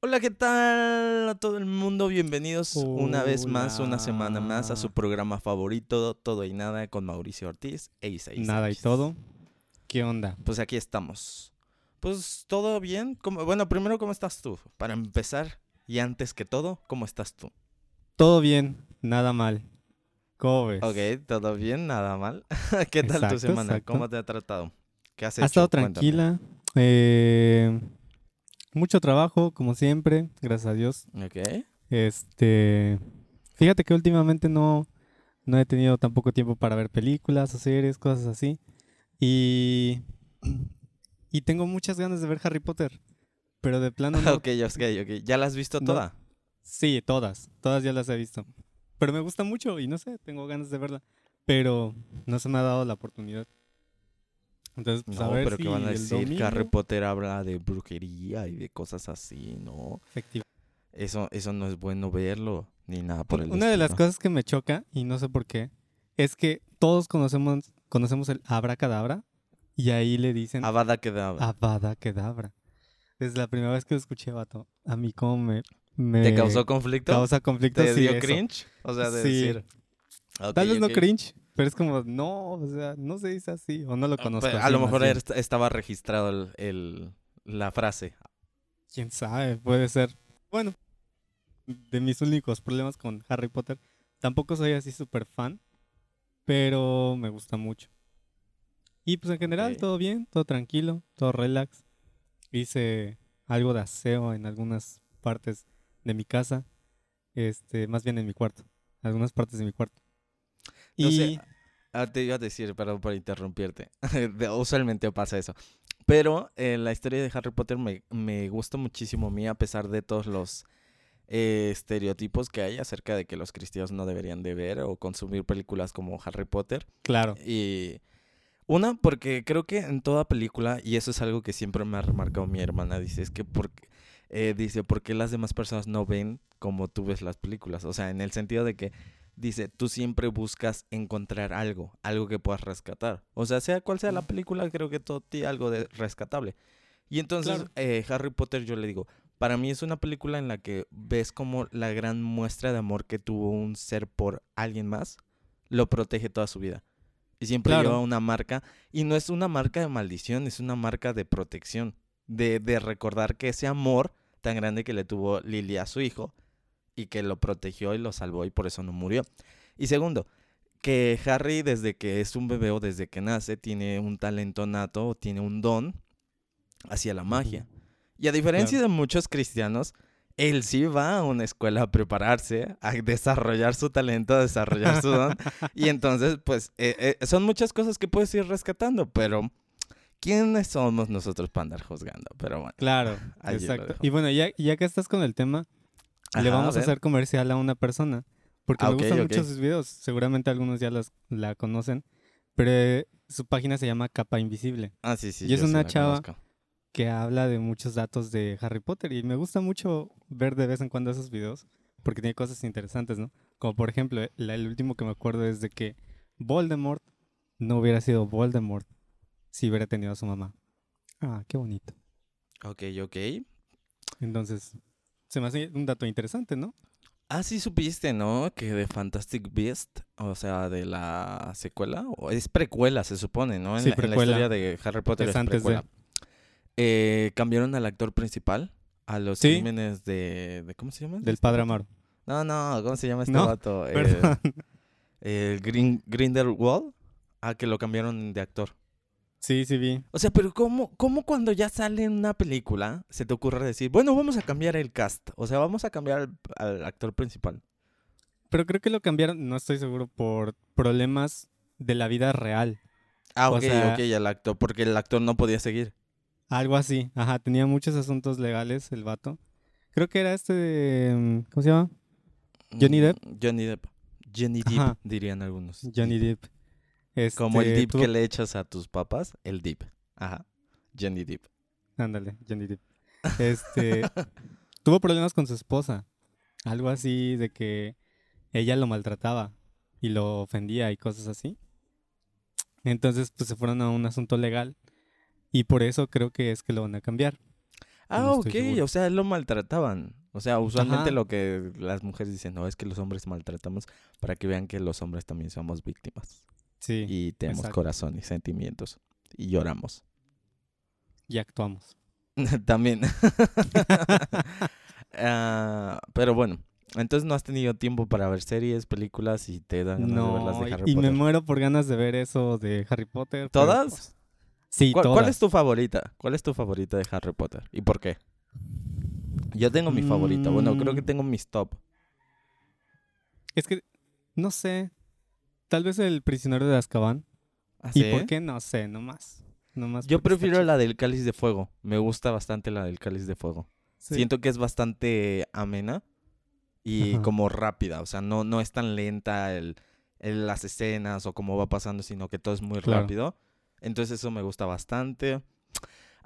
Hola, ¿qué tal a todo el mundo? Bienvenidos una vez más, una semana más a su programa favorito, Todo y Nada, con Mauricio Ortiz e Isaí Nada y todo. ¿Qué onda? Pues aquí estamos. Pues todo bien. ¿Cómo- Bueno, primero, ¿cómo estás tú? Para empezar, y antes que todo, ¿cómo estás tú? Todo bien, nada mal. ¿Cómo ves? Ok, todo bien, nada mal. ¿Qué tal tu semana? exacto. ¿Cómo te ha tratado? ¿Qué has Ha hecho? estado Cuéntame. tranquila. eh, mucho trabajo, como siempre, gracias a Dios. Ok. Este, fíjate que últimamente no, no he tenido tampoco tiempo para ver películas o series, cosas así. Y, y tengo muchas ganas de ver Harry Potter. Pero de plano no. ok, ok, ok. ¿Ya la has visto No. toda? Sí, todas, todas ya las he visto. Pero me gusta mucho y no sé, tengo ganas de verla. Pero no se me ha dado la oportunidad. Entonces, pues a No, ver pero si ¿qué van a decir? Que Harry Potter habla de brujería y de cosas así, ¿no? Efectiva- Eso, eso no es bueno verlo, ni nada por el Una de las estilo. cosas que me choca, y no sé por qué, es que todos conocemos, conocemos el abracadabra y ahí le dicen Avada Kedavra. Avada Kedavra. Desde la primera vez que lo escuché, vato, a mí como me, me ¿Te causó conflicto? causa conflicto. ¿Te sí, dio eso. cringe? O sea, de Sí. decir... Tal vez no cringe, pero es como, no, o sea, no se dice así, o no lo Ah, conozco. pues, así, a lo mejor estaba registrado el, el- la frase. Quién sabe, puede ser. Bueno, de mis únicos problemas con Harry Potter, tampoco soy así súper fan, pero me gusta mucho. Y pues en general, todo bien, todo tranquilo, todo relax. Hice algo de aseo en algunas partes de mi casa, este, más bien en mi cuarto, algunas partes de mi cuarto. No y sé, ah, te iba a decir, perdón por interrumpirte. Usualmente pasa eso. Pero eh, la historia de Harry Potter me, me gusta muchísimo a mí, a pesar de todos los eh, estereotipos que hay acerca de que los cristianos no deberían de ver o consumir películas como Harry Potter. claro, Y una, porque creo que en toda película, y eso es algo que siempre me ha remarcado mi hermana, dice, es que porque, eh, dice, ¿por qué las demás personas no ven como tú ves las películas? O sea, en el sentido de que, dice, tú siempre buscas encontrar algo, algo que puedas rescatar. O sea, sea cual sea la película, creo que todo tiene algo de rescatable. Y entonces, Claro. eh, Harry Potter, yo le digo, para mí es una película en la que ves como la gran muestra de amor que tuvo un ser por alguien más, lo protege toda su vida. Y siempre Claro. lleva una marca, y no es una marca de maldición, es una marca de protección, de, de recordar que ese amor tan grande que le tuvo Lily a su hijo, y que lo protegió y lo salvó y por eso no murió. Y segundo, que Harry desde que es un bebé o desde que nace tiene un talento nato o tiene un don hacia la magia. Y a diferencia de muchos cristianos, él sí va a una escuela a prepararse, a desarrollar su talento, a desarrollar su don. y entonces, pues, eh, eh, son muchas cosas que puedes ir rescatando, pero ¿quiénes somos nosotros para andar juzgando? Pero bueno. claro, exacto. Y bueno, ya, ya que estás con el tema, le vamos a hacer comercial a una persona. Porque Ah, me gustan ok. mucho sus videos. Seguramente algunos ya las, la conocen. Pero eh, su página se llama Capa Invisible. Ah, sí, sí. Y es una chava conozco. Que habla de muchos datos de Harry Potter. Y me gusta mucho ver de vez en cuando esos videos. Porque tiene cosas interesantes, ¿no? Como por ejemplo, eh, la- el último que me acuerdo es de que Voldemort no hubiera sido Voldemort si hubiera tenido a su mamá. Ah, qué bonito. Ok, ok. Entonces, se me hace un dato interesante, ¿no? Ah, sí supiste, ¿no? Que de Fantastic Beast, o sea, de la secuela, o es precuela, se supone, ¿no? En, Sí, la, en la precuela. historia de Harry Potter Es es, antes de- precuela. Eh, cambiaron al actor principal a los Sí. crímenes de, de- ¿Cómo se llama? Del este padre? Amaro. No, no, ¿cómo se llama este No, vato? Eh, Green, Grindelwald. Ah, que lo cambiaron de actor. Sí, sí vi. O sea, pero ¿cómo, ¿cómo cuando ya sale en una película se te ocurre decir, bueno, vamos a cambiar el cast? O sea, vamos a cambiar al, al actor principal. Pero creo que lo cambiaron, no estoy seguro, por problemas de la vida real. Ah, O ok, sea- ok, el actor, porque el actor no podía seguir. Algo así. Ajá, tenía muchos asuntos legales el vato. Creo que era este de... mm, ¿Cómo se llama? ¿Johnny Depp? Mm, Johnny Depp. Johnny Depp, dirían algunos. Johnny Depp. Depp. Como el Este, dip que le echas a tus papas, el dip. Ajá. Johnny Depp. Ándale, Johnny Depp. Este... tuvo problemas con su esposa. Algo así de que ella lo maltrataba y lo ofendía y cosas así. Entonces, pues se fueron a un asunto legal y por eso creo que es que lo van a cambiar. Ah, No ok, seguro. o sea, lo maltrataban. O sea, usualmente Ajá. lo que las mujeres dicen, no, es que los hombres maltratamos para que vean que los hombres también somos víctimas. Sí, y, Y tenemos exacto. corazón y sentimientos. Y lloramos. actuamos. también. Ah, pero bueno, entonces no has tenido tiempo para ver series, películas y te dan ganas de verlas No, de y- Harry y me Potter. muero por ganas de ver eso de Harry Potter. ¿Todas? pues, sí, ¿Cuál, todas. cuál es tu favorita? ¿Cuál es tu favorita de Harry Potter? ¿Y por qué? Yo tengo mi favorita. Bueno, creo que Mm. tengo mis top. Es que, no sé, tal vez el prisionero de Azkaban. ¿Ah, ¿Y sí? por qué? No sé, nomás. nomás Yo prefiero la del cáliz de fuego. Me gusta bastante la del cáliz de fuego. Sí. Siento que es bastante amena y Ajá. como rápida. O sea, no, no es tan lenta el, el- las escenas o cómo va pasando, sino que todo es muy Claro. rápido. Entonces eso me gusta bastante.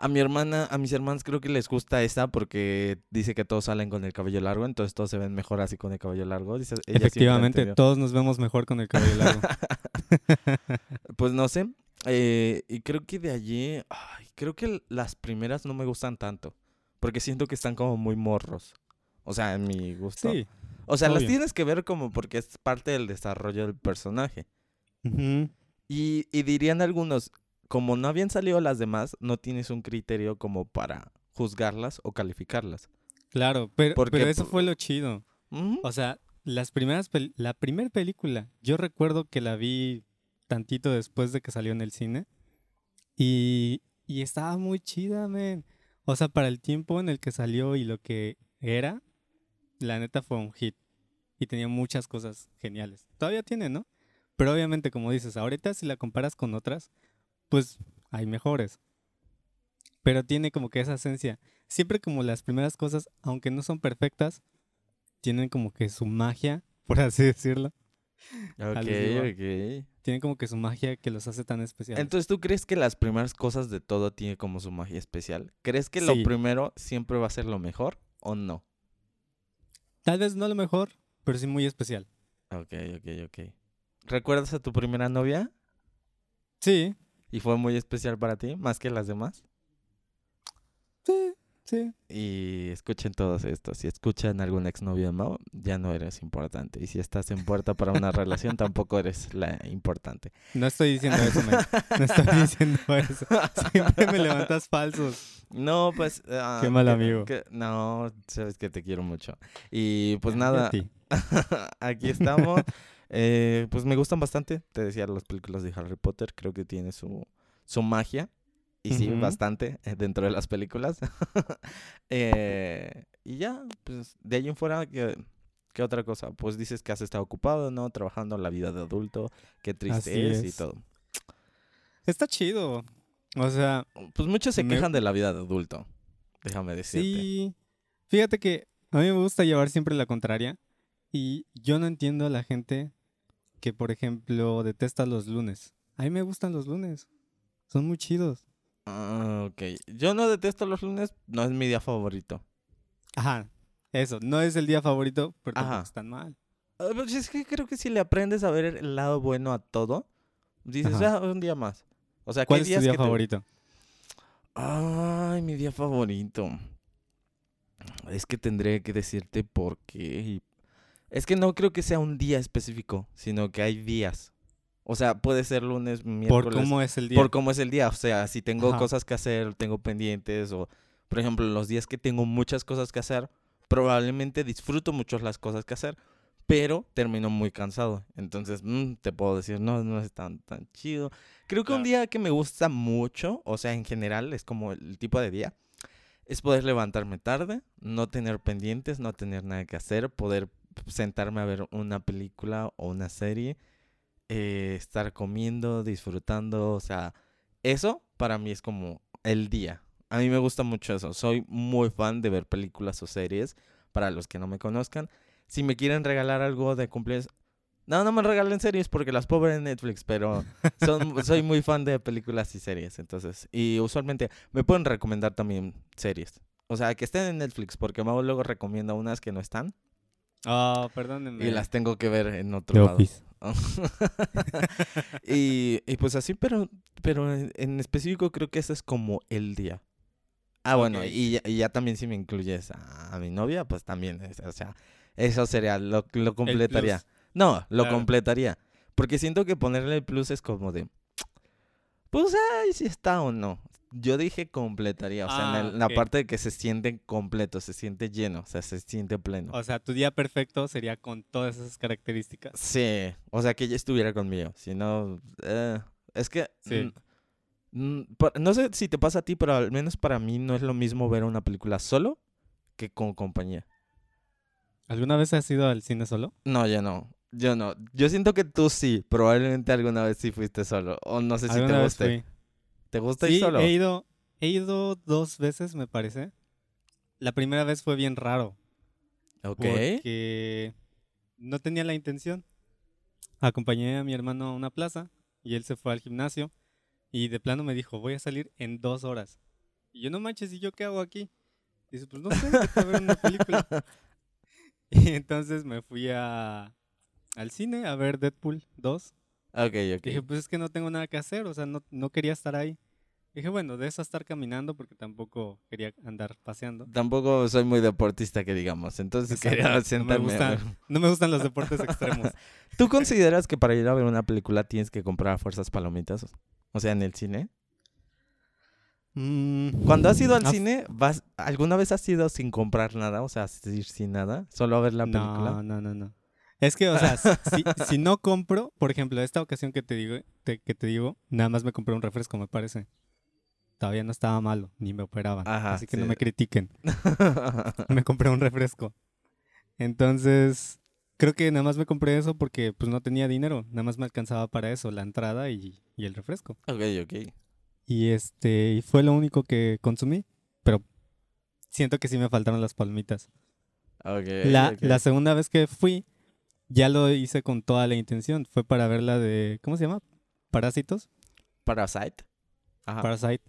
A mi hermana, a mis hermanos creo que les gusta esta porque dice que todos salen con el cabello largo, entonces todos se ven mejor así con el cabello largo. Dice, ella Efectivamente, todos nos vemos mejor con el cabello largo. Pues no sé. eh, y creo que de allí, ay, creo que las primeras no me gustan tanto. Porque siento que están como muy morros. O sea, en mi gusto. sí. o sea, las tienes que ver como porque es parte del desarrollo del personaje. Y dirían algunos, como no habían salido las demás, no tienes un criterio como para juzgarlas o calificarlas. Claro, pero, Porque, pero eso fue lo chido. O sea, las primeras la primera película, yo recuerdo que la vi tantito después de que salió en el cine y, y estaba muy chida, men. O sea, para el tiempo en el que salió y lo que era, la neta fue un hit y tenía muchas cosas geniales. Todavía tiene, ¿no? Pero obviamente, como dices, ahorita si la comparas con otras, pues hay mejores. Pero tiene como que esa esencia. Siempre como las primeras cosas, aunque no son perfectas, tienen como que su magia, por así decirlo. ok, ok. Tienen como que su magia que los hace tan especiales. Entonces, ¿tú crees que las primeras cosas de todo tiene como su magia especial? ¿Crees que lo primero siempre va a ser lo mejor o no? Tal vez no lo mejor, pero sí muy especial. Ok, ok, ok. ¿Recuerdas a tu primera novia? Sí, ¿Y fue muy especial para ti, más que las demás? sí, sí. Y escuchen todos esto. Si escuchan algún exnovio de Mao, ya no eres importante. Y si estás en puerta para una relación, tampoco eres la importante. No estoy diciendo eso, men. No estoy diciendo eso. Siempre me levantas falsos. No, pues... ah, Qué mal amigo. que- no, sabes que te quiero mucho. Y pues nada, aquí estamos. Eh, pues me gustan bastante. Te decía, las películas de Harry Potter creo que tiene su, su magia. Y sí, bastante eh, dentro de las películas. Eh, y ya, pues de ahí en fuera, ¿qué, qué otra cosa? Pues dices que has estado ocupado, ¿no? Trabajando la vida de adulto. Qué triste Así es, y todo. Está chido. O sea, Pues muchos se Me- quejan de la vida de adulto. Déjame decirte. sí. Fíjate que a mí me gusta llevar siempre la contraria. Y yo no entiendo a la gente que, por ejemplo, detesta los lunes. A mí me gustan los lunes. Son muy chidos. Ah, ok. Yo no detesto los lunes, no es mi día favorito. Ajá. Eso, no es el día favorito, pero tampoco Ajá. es tan mal. Ah, pues es que creo que si le aprendes a ver el lado bueno a todo, dices, Ajá. ah, un día más. O sea, ¿qué ¿Cuál es tu día te- favorito? Ay, mi día favorito. Es que tendré que decirte por qué. y- Es que no creo que sea un día específico, sino que hay días. O sea, puede ser lunes, miércoles. Por cómo es el día. por cómo es el día. O sea, si tengo Ajá. cosas que hacer, tengo pendientes, o por ejemplo, los días que tengo muchas cosas que hacer, probablemente disfruto mucho las cosas que hacer, pero termino muy cansado. Entonces, mm, te puedo decir, no, no es tan, tan chido. Creo que un día que me gusta mucho, o sea, en general, es como el tipo de día, es poder levantarme tarde, no tener pendientes, no tener nada que hacer, poder sentarme a ver una película o una serie, eh, estar comiendo, disfrutando, o sea, eso para mí es como el día. A mí me gusta mucho eso. Soy muy fan de ver películas o series. Para los que no me conozcan, si me quieren regalar algo de cumpleaños, no, no me regalen series porque las puedo ver en Netflix, pero son, soy muy fan de películas y series. Entonces, y usualmente me pueden recomendar también series. O sea, que estén en Netflix, porque Mau luego recomienda unas que no están Ah, perdónenme. y las tengo que ver en otro The lado. Office. y, y pues así, pero, pero en, específico creo que ese es como el día. Ah, bueno, y, ya- y ya también si me incluyes a, a mi novia, pues también, es- o sea, eso sería, lo, lo completaría. plus. No, lo Claro. completaría. Porque siento que ponerle el plus es como de, pues, ay, si está o no. Yo dije completaría, o sea, en Ah, la parte de que se siente completo, se siente lleno, o sea, se siente pleno. O sea, tu día perfecto sería con todas esas características. Sí, o sea, que ella estuviera conmigo. Si no, eh, es que... Sí. mm, mm, no sé si te pasa a ti, pero al menos para mí no es lo mismo ver una película solo que con compañía. ¿Alguna vez has ido al cine solo? No, yo no. Yo no. Yo siento que tú sí. Probablemente alguna vez sí fuiste solo. O no sé si te ¿Alguna vez guste. fui? ¿Te gusta Sí, ir solo? he ido, he ido dos veces, me parece. La primera vez fue bien raro. Ok. Porque no tenía la intención. Acompañé a mi hermano a una plaza y él se fue al gimnasio y de plano me dijo, voy a salir en dos horas. Y yo, no manches, ¿y yo qué hago aquí? Dice, pues no sé, a ver una película. y entonces me fui a, al cine a ver Deadpool 2. Ok, ok. Dije, pues es que no tengo nada que hacer, o sea, no, no quería estar ahí. Dije, bueno, de eso estar caminando porque tampoco quería andar paseando. Tampoco soy muy deportista que digamos. Entonces Exacto, quería no me sentarme. No me gustan los deportes extremos. ¿Tú consideras que para ir a ver una película tienes que comprar a fuerzas palomitas? O sea, en el cine. Mm, Cuando has ido al cine, vas, ¿alguna vez has ido sin comprar nada? O sea, sin nada, solo a ver la película. No, no, no, no. Es que, o sea, si, si no compro, por ejemplo, esta ocasión que te digo, te- que te digo, nada más me compré un refresco, me parece. Todavía no estaba malo, ni me operaban. Ajá, así que sí. no me critiquen. me compré un refresco. Entonces, creo que nada más me compré eso porque pues no tenía dinero. Nada más me alcanzaba para eso, la entrada y, y el refresco. ok, ok. Y este, y fue lo único que consumí. Pero siento que sí me faltaron las palmitas. Ok, La, ok. la segunda vez que fui, ya lo hice con toda la intención. Fue para ver la de, ¿cómo se llama? Parásitos. Parasite. Ajá. Parasite.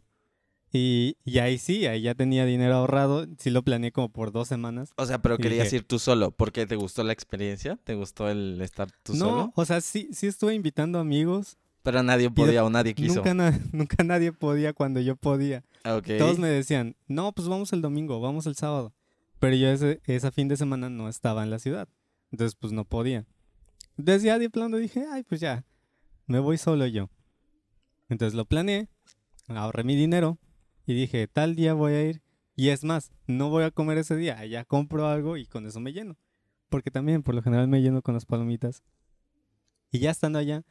Y, y ahí sí, ahí ya tenía dinero ahorrado. Sí lo planeé como por dos semanas. O sea, pero querías dije- ir tú solo. ¿Porque te gustó la experiencia? ¿Te gustó el estar tú no, solo? o sea, sí, sí estuve invitando amigos. Pero nadie podía o nadie quiso. Nunca, na- nunca nadie podía cuando yo podía. Ok. Todos me decían, no, pues vamos el domingo, vamos el sábado. Pero yo ese, fin de semana no estaba en la ciudad. Entonces, pues no podía. Entonces ya de plano dije, ay, pues ya, me voy solo yo. Entonces lo planeé, ahorré mi dinero y dije, tal día voy a ir. Y es más, no voy a comer ese día, ya compro algo y con eso me lleno. Porque también por lo general me lleno con las palomitas. Y ya estando allá,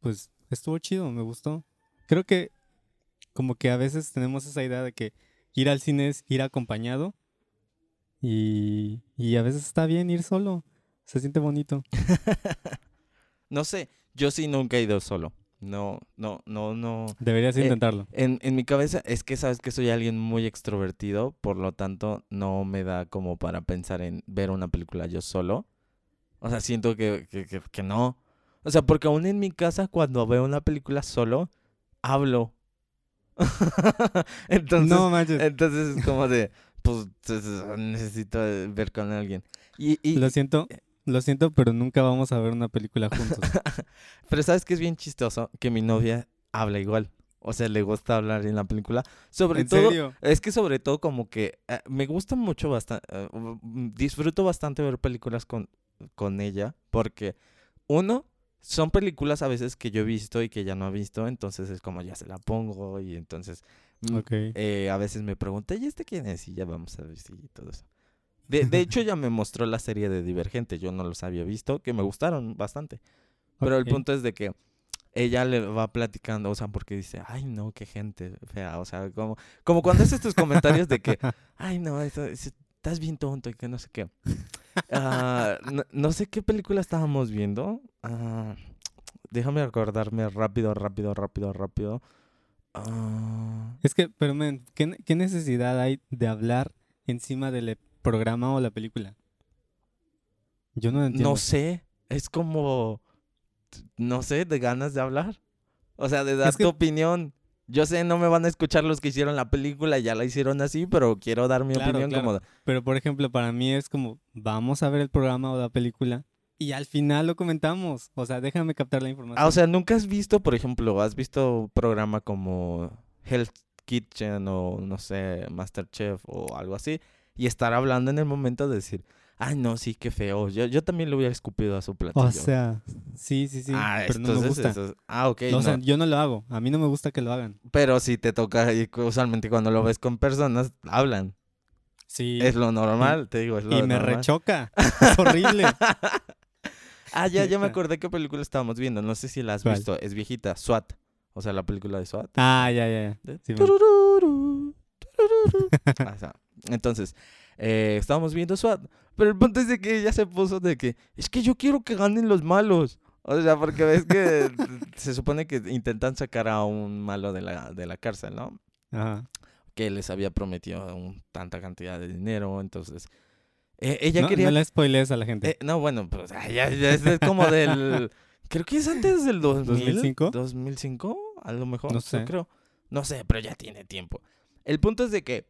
pues estuvo chido, me gustó. Creo que como que a veces tenemos esa idea de que ir al cine es ir acompañado. Y, y a veces está bien ir solo. Se siente bonito. No sé. Yo sí nunca he ido solo. No, no, no, no. Deberías Eh, intentarlo. En, en mi cabeza es que sabes que soy alguien muy extrovertido, por lo tanto no me da como para pensar en ver una película yo solo. O sea, siento que, que, que- que no. O sea, porque aún en mi casa cuando veo una película solo, hablo. entonces, no manches. entonces es como de, pues necesito ver con alguien. Y, y, Lo siento, lo siento, pero nunca vamos a ver una película juntos. Pero sabes que es bien chistoso que mi novia habla igual. O sea, le gusta hablar en la película. Sobre ¿En todo, serio? es que sobre todo como que eh, me gusta mucho bastante, disfruto bastante ver películas con, con ella porque uno, son películas a veces que yo he visto y que ella no ha visto, entonces es como ya se la pongo y entonces mm, eh, a veces me pregunta, ¿y este quién es? Y ya vamos a ver si todo eso. De, de hecho, ella me mostró la serie de Divergente, yo no los había visto, que me gustaron bastante. Pero Ok. el punto es de que ella le va platicando, o sea, porque dice, ay, no, qué gente fea, o sea, como, como cuando haces tus comentarios de que, ay, no, estás bien tonto y que no sé qué. Ah, no, no sé qué película estábamos viendo. Ah, déjame acordarme rápido, rápido, rápido, rápido. Ah, Es que, pero men, ¿qué, qué necesidad hay de hablar encima del programa o la película? Yo no entiendo. no sé, es como, no sé, de ganas de hablar. O sea, de dar Es que- tu opinión. Yo sé, no me van a escuchar los que hicieron la película, ya la hicieron así, pero quiero dar mi Claro, opinión claro. como... Pero, por ejemplo, para mí es como, vamos a ver el programa o la película y al final lo comentamos. O sea, déjame captar la información. Ah, o sea, ¿nunca has visto, por ejemplo, has visto programa como Hell's Kitchen o no sé, Masterchef o algo así y estar hablando en el momento de decir, ay no, sí, qué feo, yo, yo también le hubiera escupido a su platillo. O sea, sí, sí, sí. ah, pero no me entonces gusta. eso es- ah, ok. No, o sea, no. yo no lo hago. A mí no me gusta que lo hagan. Pero si te toca, y usualmente cuando lo ves con personas, hablan. Sí. Es lo normal, te digo, es lo y me normal. rechoca. Es horrible. Ah, ya, ya me acordé qué película estábamos viendo. No sé si la has ¿Cuál? visto. Es viejita, SWAT. O sea, la película de SWAT. ah, ya, ya, ya. Sí. Ah, o sea, entonces, eh, estábamos viendo SWAT. Pero el punto es de que ella se puso de que es que yo quiero que ganen los malos. O sea, porque ves que se supone que intentan sacar a un malo de la, de la cárcel, ¿no? Ajá. Que les había prometido un- tanta cantidad de dinero. Entonces, eh, ella no, quería no le spoilees a la gente. eh, no, bueno, pues ay, ya, ya es como del... Creo que es antes del 2000, 2005. 2005, a lo mejor. No sé. creo. No sé, pero ya tiene tiempo. El punto es de que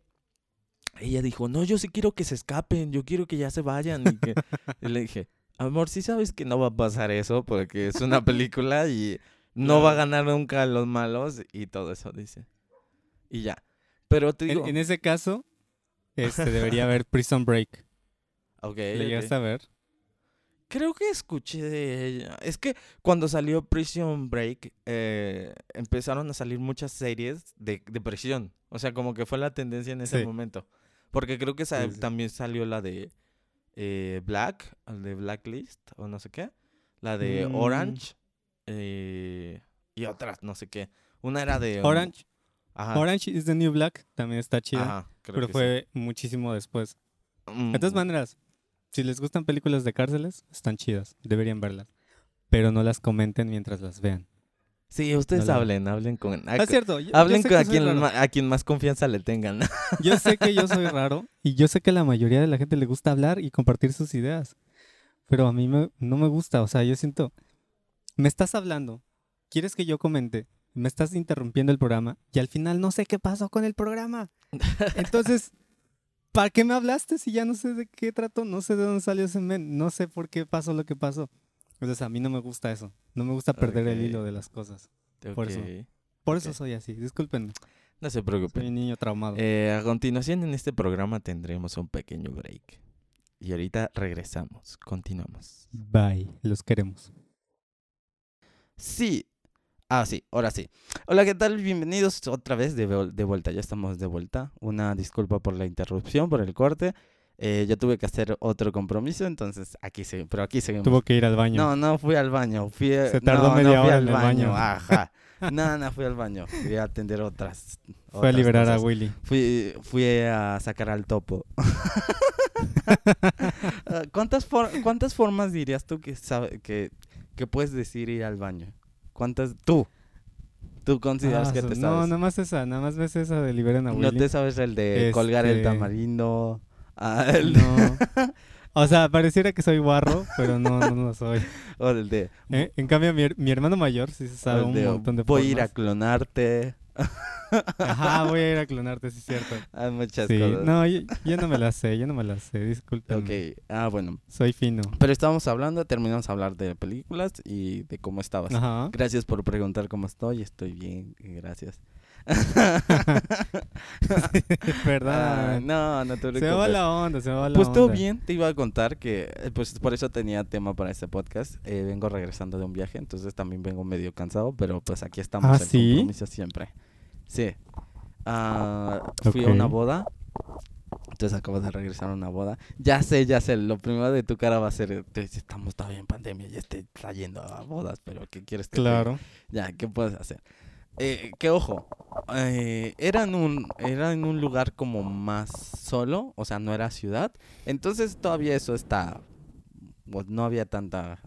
ella dijo, no, yo sí quiero que se escapen, yo quiero que ya se vayan. Y, que... y le dije, amor, sí sabes que no va a pasar eso porque es una película y no va a ganar nunca a los malos y todo eso, dice. Y ya. Pero te digo... en, en ese caso, este debería haber Prison Break. ok, ¿Le ok. llegaste a ver? Creo que escuché de ella. Es que cuando salió Prison Break, eh, empezaron a salir muchas series de, de prisión. O sea, como que fue la tendencia en ese Sí. momento. Porque creo que sa- Sí, sí. también salió la de eh, Black, el de Blacklist, o no sé qué. La de Mm. Orange. eh, y otras, no sé qué. Una era de... Orange, Ajá. Orange is the New Black también está chida, Ajá, creo pero que sí. fue muchísimo después. Mm, De todas maneras, si les gustan películas de cárceles, están chidas, deberían verlas. Pero no las comenten mientras las vean. Sí, ustedes no hablen, hablen con... Ah, es cierto. yo- yo Hablen sé con a quien, a quien más confianza le tengan. Yo sé que yo soy raro y yo sé que a la mayoría de la gente le gusta hablar y compartir sus ideas. Pero a mí me- no me gusta, o sea, yo siento, me estás hablando, quieres que yo comente, me estás interrumpiendo el programa y al final no sé qué pasó con el programa. Entonces, ¿para qué me hablaste si ya no sé de qué trato? No sé de dónde salió ese men, no sé por qué pasó lo que pasó. Entonces, a mí no me gusta eso, no me gusta perder el hilo de las cosas. Por eso. Por eso soy así, discúlpenme, No se soy preocupen. un niño traumado. Eh, a continuación en este programa tendremos un pequeño break. Y ahorita regresamos, continuamos. Bye, los queremos. Sí. Ah, sí, ahora sí. Hola, ¿qué tal? Bienvenidos otra vez de, de vuelta. Ya estamos de vuelta. Una disculpa por la interrupción, por el corte. Eh, yo tuve que hacer otro compromiso, entonces aquí se, pero aquí seguimos. Tuvo que ir al baño. No, no fui al baño. Fui, a- Se tardó no, media no hora al en el baño. Ajá. No, no fui al baño. Fui a atender otras. Fue a otras liberar cosas. a Willy. Fui, fui a sacar al topo. Ah, ¿Cuántas, for- ¿Cuántas formas dirías tú que, sabe, que, que puedes decir ir al baño? ¿Cuántas? Tú. ¿Tú consideras Ah, que te No, sabes? nada más esa, nada más ves esa de liberen a No Willy. te sabes el de colgar el Este- tamarindo. Ah, el de- No. O sea, pareciera que soy guarro, pero no, no lo soy. o el de, Eh, En cambio, mi, mi hermano mayor sí se sabe un de, montón de voy a ir a clonarte. Ajá, voy a ir a clonarte, sí es cierto. Hay muchas Sí, cosas. no, yo, yo no me la sé, yo no me la sé, disculpen. Ok, ah, bueno. Soy fino. Pero estábamos hablando, terminamos a hablar de películas y de cómo estabas. Ajá. Gracias por preguntar cómo estoy. Estoy bien, gracias. ¿Verdad? Ah, no, no te se preocupes. va la onda, se va la Pues onda. todo bien, te iba a contar que eh, pues por eso tenía tema para este podcast. Eh, vengo regresando de un viaje, entonces también vengo medio cansado, pero pues aquí estamos ¿Ah, en sí? compromiso siempre. Sí. Ah, fui a una boda. Entonces acabo de regresar a una boda. Ya sé, ya sé, lo primero de tu cara va a ser, te dice, estamos todavía en pandemia, ya estoy trayendo a bodas, pero ¿qué quieres que te diga?". Claro. Ya, ¿qué puedes hacer? Eh, que ojo, eh, era, en un, era en un lugar como más solo, o sea, no era ciudad. Entonces todavía eso está, pues, no había tanta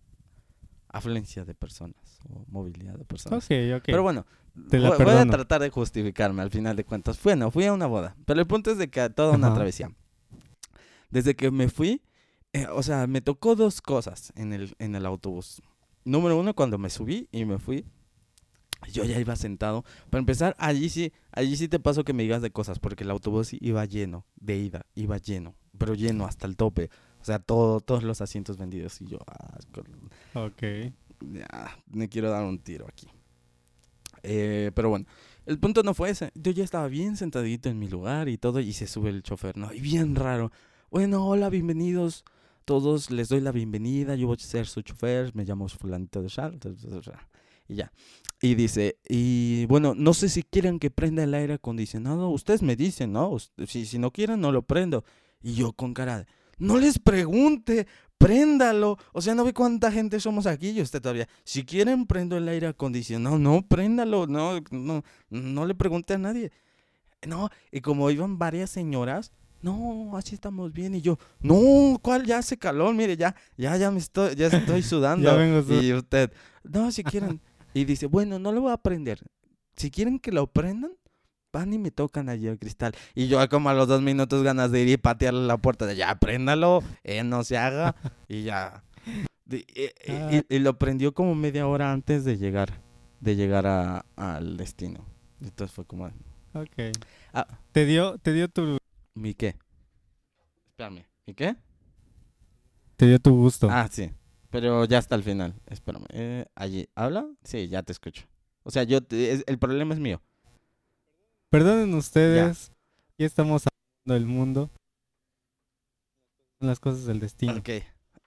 afluencia de personas o movilidad de personas. Pero bueno, Te voy, voy a tratar de justificarme al final de cuentas. Bueno, fui a una boda, pero el punto es de que toda una Ajá. travesía. Desde que me fui, eh, o sea, me tocó dos cosas en el, en el autobús. Número uno, cuando me subí y me fui, yo ya iba sentado. Para empezar, allí sí, allí sí te paso que me digas de cosas, porque el autobús iba lleno, de ida, iba lleno, pero lleno hasta el tope. O sea, todo, todos los asientos vendidos. Y yo, ah, Ok. ya, me quiero dar un tiro aquí. Eh, pero bueno, El punto no fue ese. Yo ya estaba bien sentadito en mi lugar y todo, y se sube el chofer, ¿no? Y bien raro. Bueno, hola, bienvenidos. Todos les doy la bienvenida. Yo voy a ser su chofer. Me llamo Fulanito de Sal. Y ya. Y dice, y bueno, no sé si quieren que prenda el aire acondicionado. Ustedes me dicen, ¿no? Si, si no quieren, no lo prendo. Y yo con cara de, no les pregunte, préndalo. O sea, no ve cuánta gente somos aquí y usted todavía. Si quieren, prendo el aire acondicionado. No, préndalo. No, no, no le pregunte a nadie. No, y como iban varias señoras, no, así estamos bien. Y yo, no, ¿cuál? Ya hace calor, mire, ya, ya, ya me estoy, ya estoy sudando. Ya vengo sud- y usted, no, si quieren. Y dice, bueno, no lo voy a prender. Si quieren que lo prendan, van y me tocan allí el cristal. Y yo como a los dos minutos ganas de ir y patearle la puerta de ya, préndalo, eh, no se haga. y ya. Y lo prendió como media hora antes de llegar, de llegar a- al destino. Entonces fue como, Ok. Ah. Te dio, te dio tu, ¿mi qué? Espérame, ¿mi qué? te dio tu gusto. Ah, sí. Pero ya hasta el final. Espérame. Eh, allí, ¿habla? Sí, ya te escucho. O sea, yo, te- es- el problema es mío. Perdonen ustedes. Ya estamos hablando del mundo. Son las cosas del destino. Ok.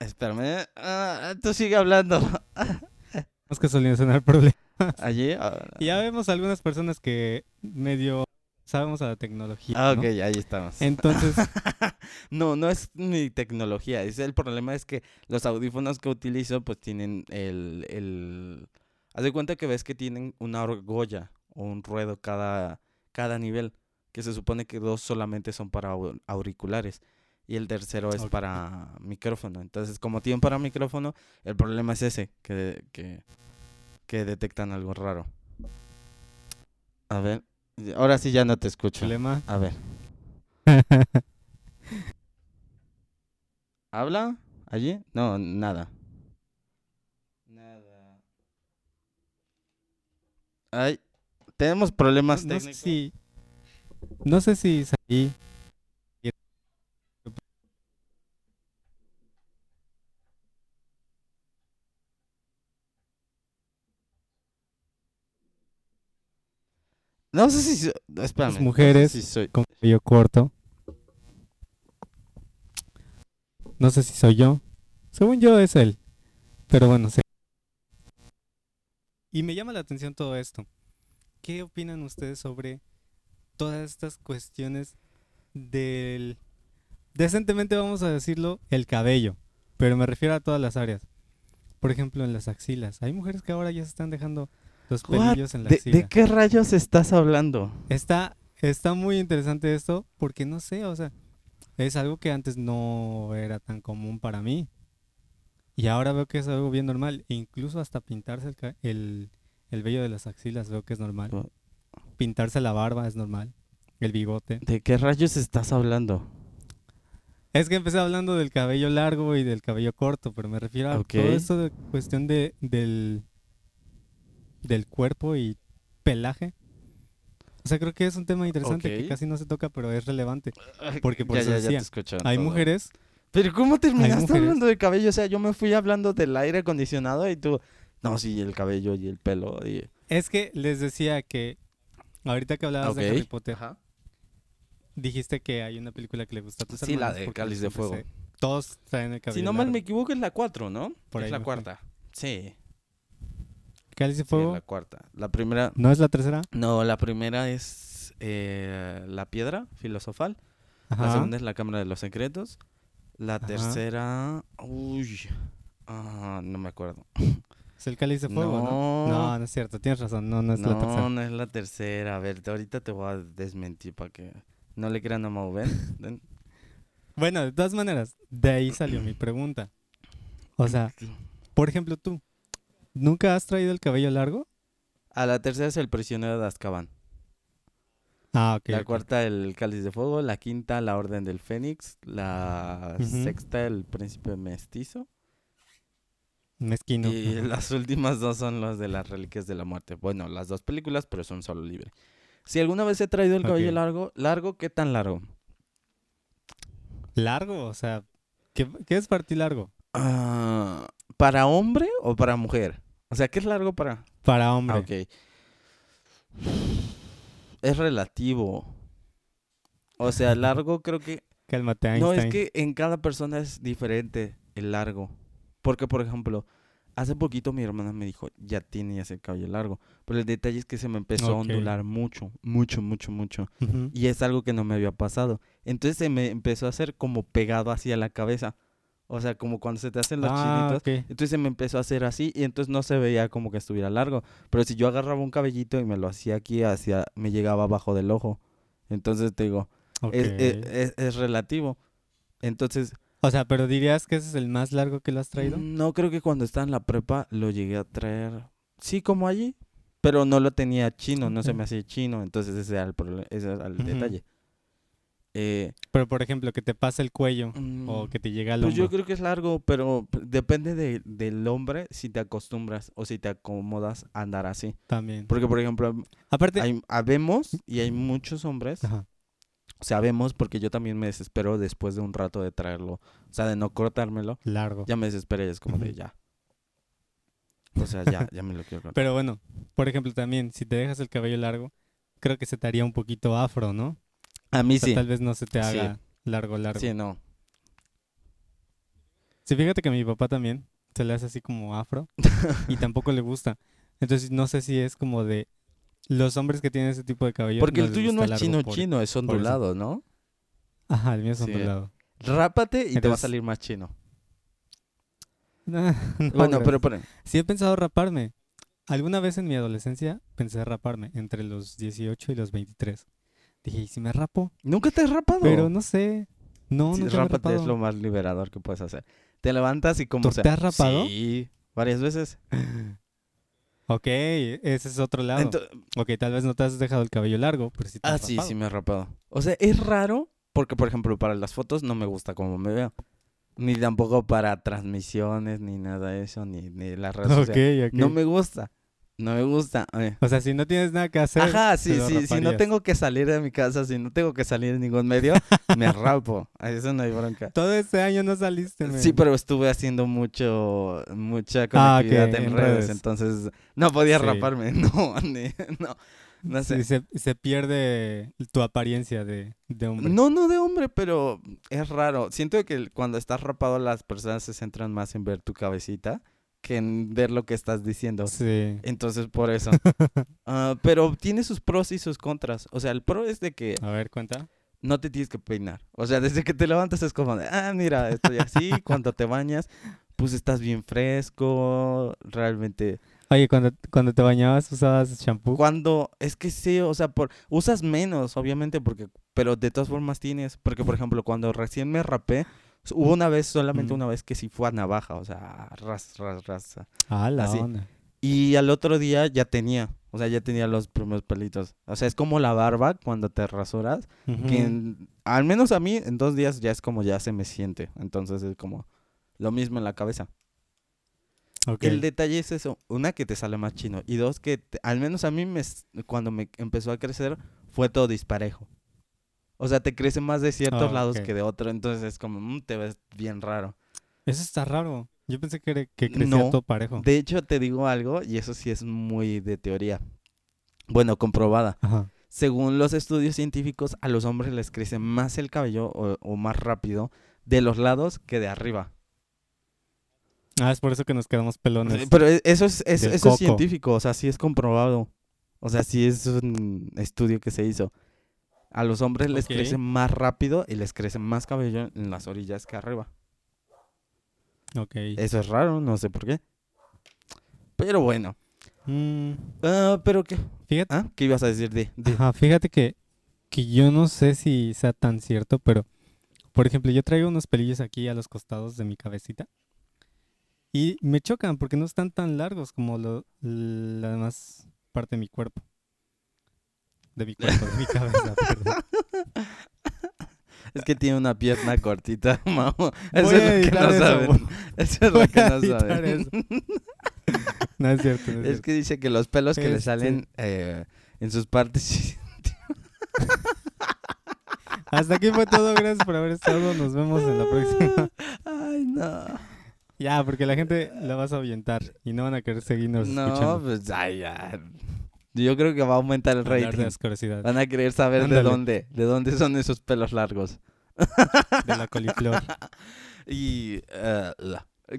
Espérame. Ah, tú sigue hablando. Tenemos que solucionar problemas. Allí. ah, Y ya vemos algunas personas que medio sabemos a la tecnología. Ah, ¿no? ok, ahí estamos. Entonces, no, no es mi tecnología. Es el problema es que los audífonos que utilizo pues tienen el, el... Haz de cuenta que ves que tienen una argolla o un ruedo cada, cada nivel. Que se supone que dos solamente son para au- auriculares. Y el tercero es para micrófono. Entonces, como tienen para micrófono, el problema es ese, que, que, que detectan algo raro. A ver, ahora sí ya no te escucho. problema. A ver. ¿Habla? ¿Allí? No, nada. Nada. Ay, tenemos problemas no sé técnicos. si. No sé si salí. No sé si... Espérame. no sé mujeres si soy- con cabello corto. No sé si soy yo. Según yo es él. Pero bueno, sí. Y me llama la atención todo esto. ¿Qué opinan ustedes sobre todas estas cuestiones del... Decentemente vamos a decirlo, el cabello. Pero me refiero a todas las áreas. Por ejemplo, en las axilas. Hay mujeres que ahora ya se están dejando los What? pelillos en la ¿De, axila. de qué rayos estás hablando? Está, está muy interesante esto porque no sé, o sea, es algo que antes no era tan común para mí. Y ahora veo que es algo bien normal. Incluso hasta pintarse el, el, el vello de las axilas veo que es normal. Oh. Pintarse la barba es normal. El bigote. ¿De qué rayos estás hablando? Es que empecé hablando del cabello largo y del cabello corto, pero me refiero a todo esto de cuestión de, del, del cuerpo y pelaje. O sea, creo que es un tema interesante Ok. que casi no se toca, pero es relevante. Porque por ya, eso ya, ya te decía, escucho Hay todo. mujeres, Pero ¿cómo terminaste hablando del cabello? O sea, yo me fui hablando del aire acondicionado y tú... No, sí, el cabello y el pelo. Y... es que les decía que ahorita que hablabas de Ok. Harry Potter, Ajá. dijiste que hay una película que le gusta a tus Sí, la de Cáliz de Fuego. todos traen el cabello Si no mal me largo. equivoco, es la 4, ¿no? Por es ahí la me fue. cuarta. Sí, Cáliz de Fuego, la cuarta. La primera... ¿no es la tercera? No, la primera es eh, La Piedra Filosofal. La segunda es La Cámara de los Secretos. La Ajá. tercera... Uy... Ah, no me acuerdo. Es el Cáliz de Fuego, ¿no? No. No, no es cierto, tienes razón, no, no es la no, tercera. no es la tercera. A ver, ahorita te voy a desmentir para que no le crean a Mau. Ven, ven. Bueno, de todas maneras, de ahí salió mi pregunta. O sea, por ejemplo, tú, ¿nunca has traído el cabello largo? A la tercera es El Prisionero de Azkaban. Ah, ok. la cuarta, El Cáliz de Fuego. La quinta, La Orden del Fénix. La sexta, El Príncipe Mestizo. Mezquino. Y las últimas dos son las de las Reliquias de la Muerte. Bueno, las dos películas, pero son solo libre. Si alguna vez he traído el cabello largo, largo, ¿qué tan largo? Largo, o sea, ¿qué, qué es para ti largo? Ah, ¿Para hombre o para mujer? O sea, ¿qué es largo para...? Para Ah, hombre. ok. es relativo. O sea, largo creo que... Cálmate, Einstein. No, es que en cada persona es diferente el largo. Porque, por ejemplo, hace poquito mi hermana me dijo, ya tienes el cabello largo. Pero el detalle es que se me empezó a ondular mucho, mucho, mucho, mucho. Y es algo que no me había pasado. Entonces se me empezó a hacer como pegado hacia la cabeza. O sea, como cuando se te hacen los Ah, chinitos. Entonces se me empezó a hacer así y entonces no se veía como que estuviera largo. Pero si yo agarraba un cabellito y me lo hacía aquí, hacia, me llegaba abajo del ojo. Entonces te digo, ok. es, es- es- es relativo. Entonces, O sea, pero dirías que ese es el más largo que lo has traído. no creo que cuando estaba en la prepa lo llegué a traer, sí, como allí, pero no lo tenía chino, no se me hacía chino. Entonces ese era el, ese era el detalle. Eh, Pero, por ejemplo, que te pasa el cuello mm, o que te llega al Pues yo hombro. creo que es largo, pero depende de- del hombre si te acostumbras o si te acomodas a andar así. También. Porque, por ejemplo, Aparte... hay, habemos y hay muchos hombres, Ajá. sabemos porque yo también me desespero después de un rato de traerlo, o sea, de no cortármelo, Largo. ya me desesperé y es como de ya. O sea, ya, ya me lo quiero cortar. Pero bueno, por ejemplo, también, si te dejas el cabello largo, creo que se te haría un poquito afro, ¿no? A mí O sea, sí, tal vez no se te Sí. haga largo, largo. sí, no. Sí, fíjate que a mi papá también se le hace así como afro y tampoco le gusta. Entonces no sé si es como de los hombres que tienen ese tipo de cabello. Porque el tuyo no es chino por- chino, es ondulado, ¿no? Ajá, el mío es Sí. ondulado. Rápate y te va a salir más chino. No, bueno, pero, pero Sí he pensado raparme. Alguna vez en mi adolescencia pensé raparme entre los 18 y los 23. Dije, ¿y si me rapo? nunca te has rapado. Pero no sé. No, Sí, nunca me he rápate es lo más liberador que puedes hacer. Te levantas y como ¿Tú sea. te has rapado? Sí, varias veces. Ok, ese es otro lado. Ento- ok, tal vez no te has dejado el cabello largo, pero sí te ah, has sí, rapado. sí me he rapado. O sea, es raro porque, por ejemplo, para las fotos no me gusta cómo me veo. Ni tampoco para transmisiones, ni nada de eso, ni, ni las redes Ok, sociales. ok. No me gusta. No me gusta. eh. O sea, si no tienes nada que hacer. Ajá, sí, sí. Si no tengo que salir de mi casa, si no tengo que salir de ningún medio, me rapo. Eso no hay bronca. Todo este año no saliste, men. Sí, pero estuve haciendo mucho, mucha Ah, conectividad en, en redes, redes. entonces no podía Sí. raparme, no, ni- no, no sé. Sí, se, se pierde tu apariencia de, de hombre. No, no de hombre, pero es raro. Siento que cuando estás rapado las personas se centran más en ver tu cabecita que en ver lo que estás diciendo. Sí. Entonces, por eso. Ah, pero tiene sus pros y sus contras. O sea, el pro es de que A ver, cuenta. no te tienes que peinar. O sea, desde que te levantas es como de, ah, mira, estoy así. Cuando te bañas, pues estás bien fresco. Realmente. Oye, cuando, cuando te bañabas usabas shampoo. Cuando, es que sí, o sea, por, usas menos, obviamente, porque, pero de todas formas tienes. Porque, por ejemplo, cuando recién me rapé, hubo una vez, solamente Mm. una vez que sí fue a navaja, o sea, ras, ras, ras. Ah, la así. onda. Y al otro día ya tenía, o sea, ya tenía los primeros pelitos. O sea, es como la barba cuando te rasuras, que en- al menos a mí en dos días ya es como ya se me siente. Entonces es como lo mismo en la cabeza. Ok. El detalle es eso, una que te sale más chino y dos que te- al menos a mí me, cuando me empezó a crecer fue todo disparejo. O sea, te crece más de ciertos Ah, lados que de otro, entonces es como mm, te ves bien raro. Eso está raro. Yo pensé que, que crecía No, todo parejo. De hecho, te digo algo y eso sí es muy de teoría. Bueno, comprobada. Ajá. Según los estudios científicos, a los hombres les crece más el cabello o, o más rápido de los lados que de arriba. Ah, es por eso que nos quedamos pelones. Pero e- eso es, eso es científico, o sea, sí es comprobado. O sea, sí es un estudio que se hizo. A los hombres les Ok. crece más rápido y les crece más cabello en las orillas que arriba. Ok. Eso es raro, no sé por qué. Pero bueno. Mm, Ah, ¿Pero qué? fíjate, ¿Ah? ¿Qué ibas a decir de...? de- ajá, fíjate que, que yo no sé si sea tan cierto, pero por ejemplo, yo traigo unos pelillos aquí a los costados de mi cabecita y me chocan porque no están tan largos como lo, la demás parte de mi cuerpo. De mi cuerpo, de mi cabeza, perdón. Es que tiene una pierna cortita, Mamo. Eso es lo que no eso, saben. Eso es voy lo que no saben. No es cierto, no es Es cierto. que dice que los pelos que le Este- salen eh, en sus partes... Hasta aquí fue todo, gracias por haber estado, nos vemos en la próxima. Ay, no. Ya, porque la gente la vas a ahuyentar y no van a querer seguirnos No, escuchando. pues, ay, ya. Yo creo que va a aumentar el de rating. Van a querer saber de dónde, de dónde son esos pelos largos. De la coliflor. Y... eh,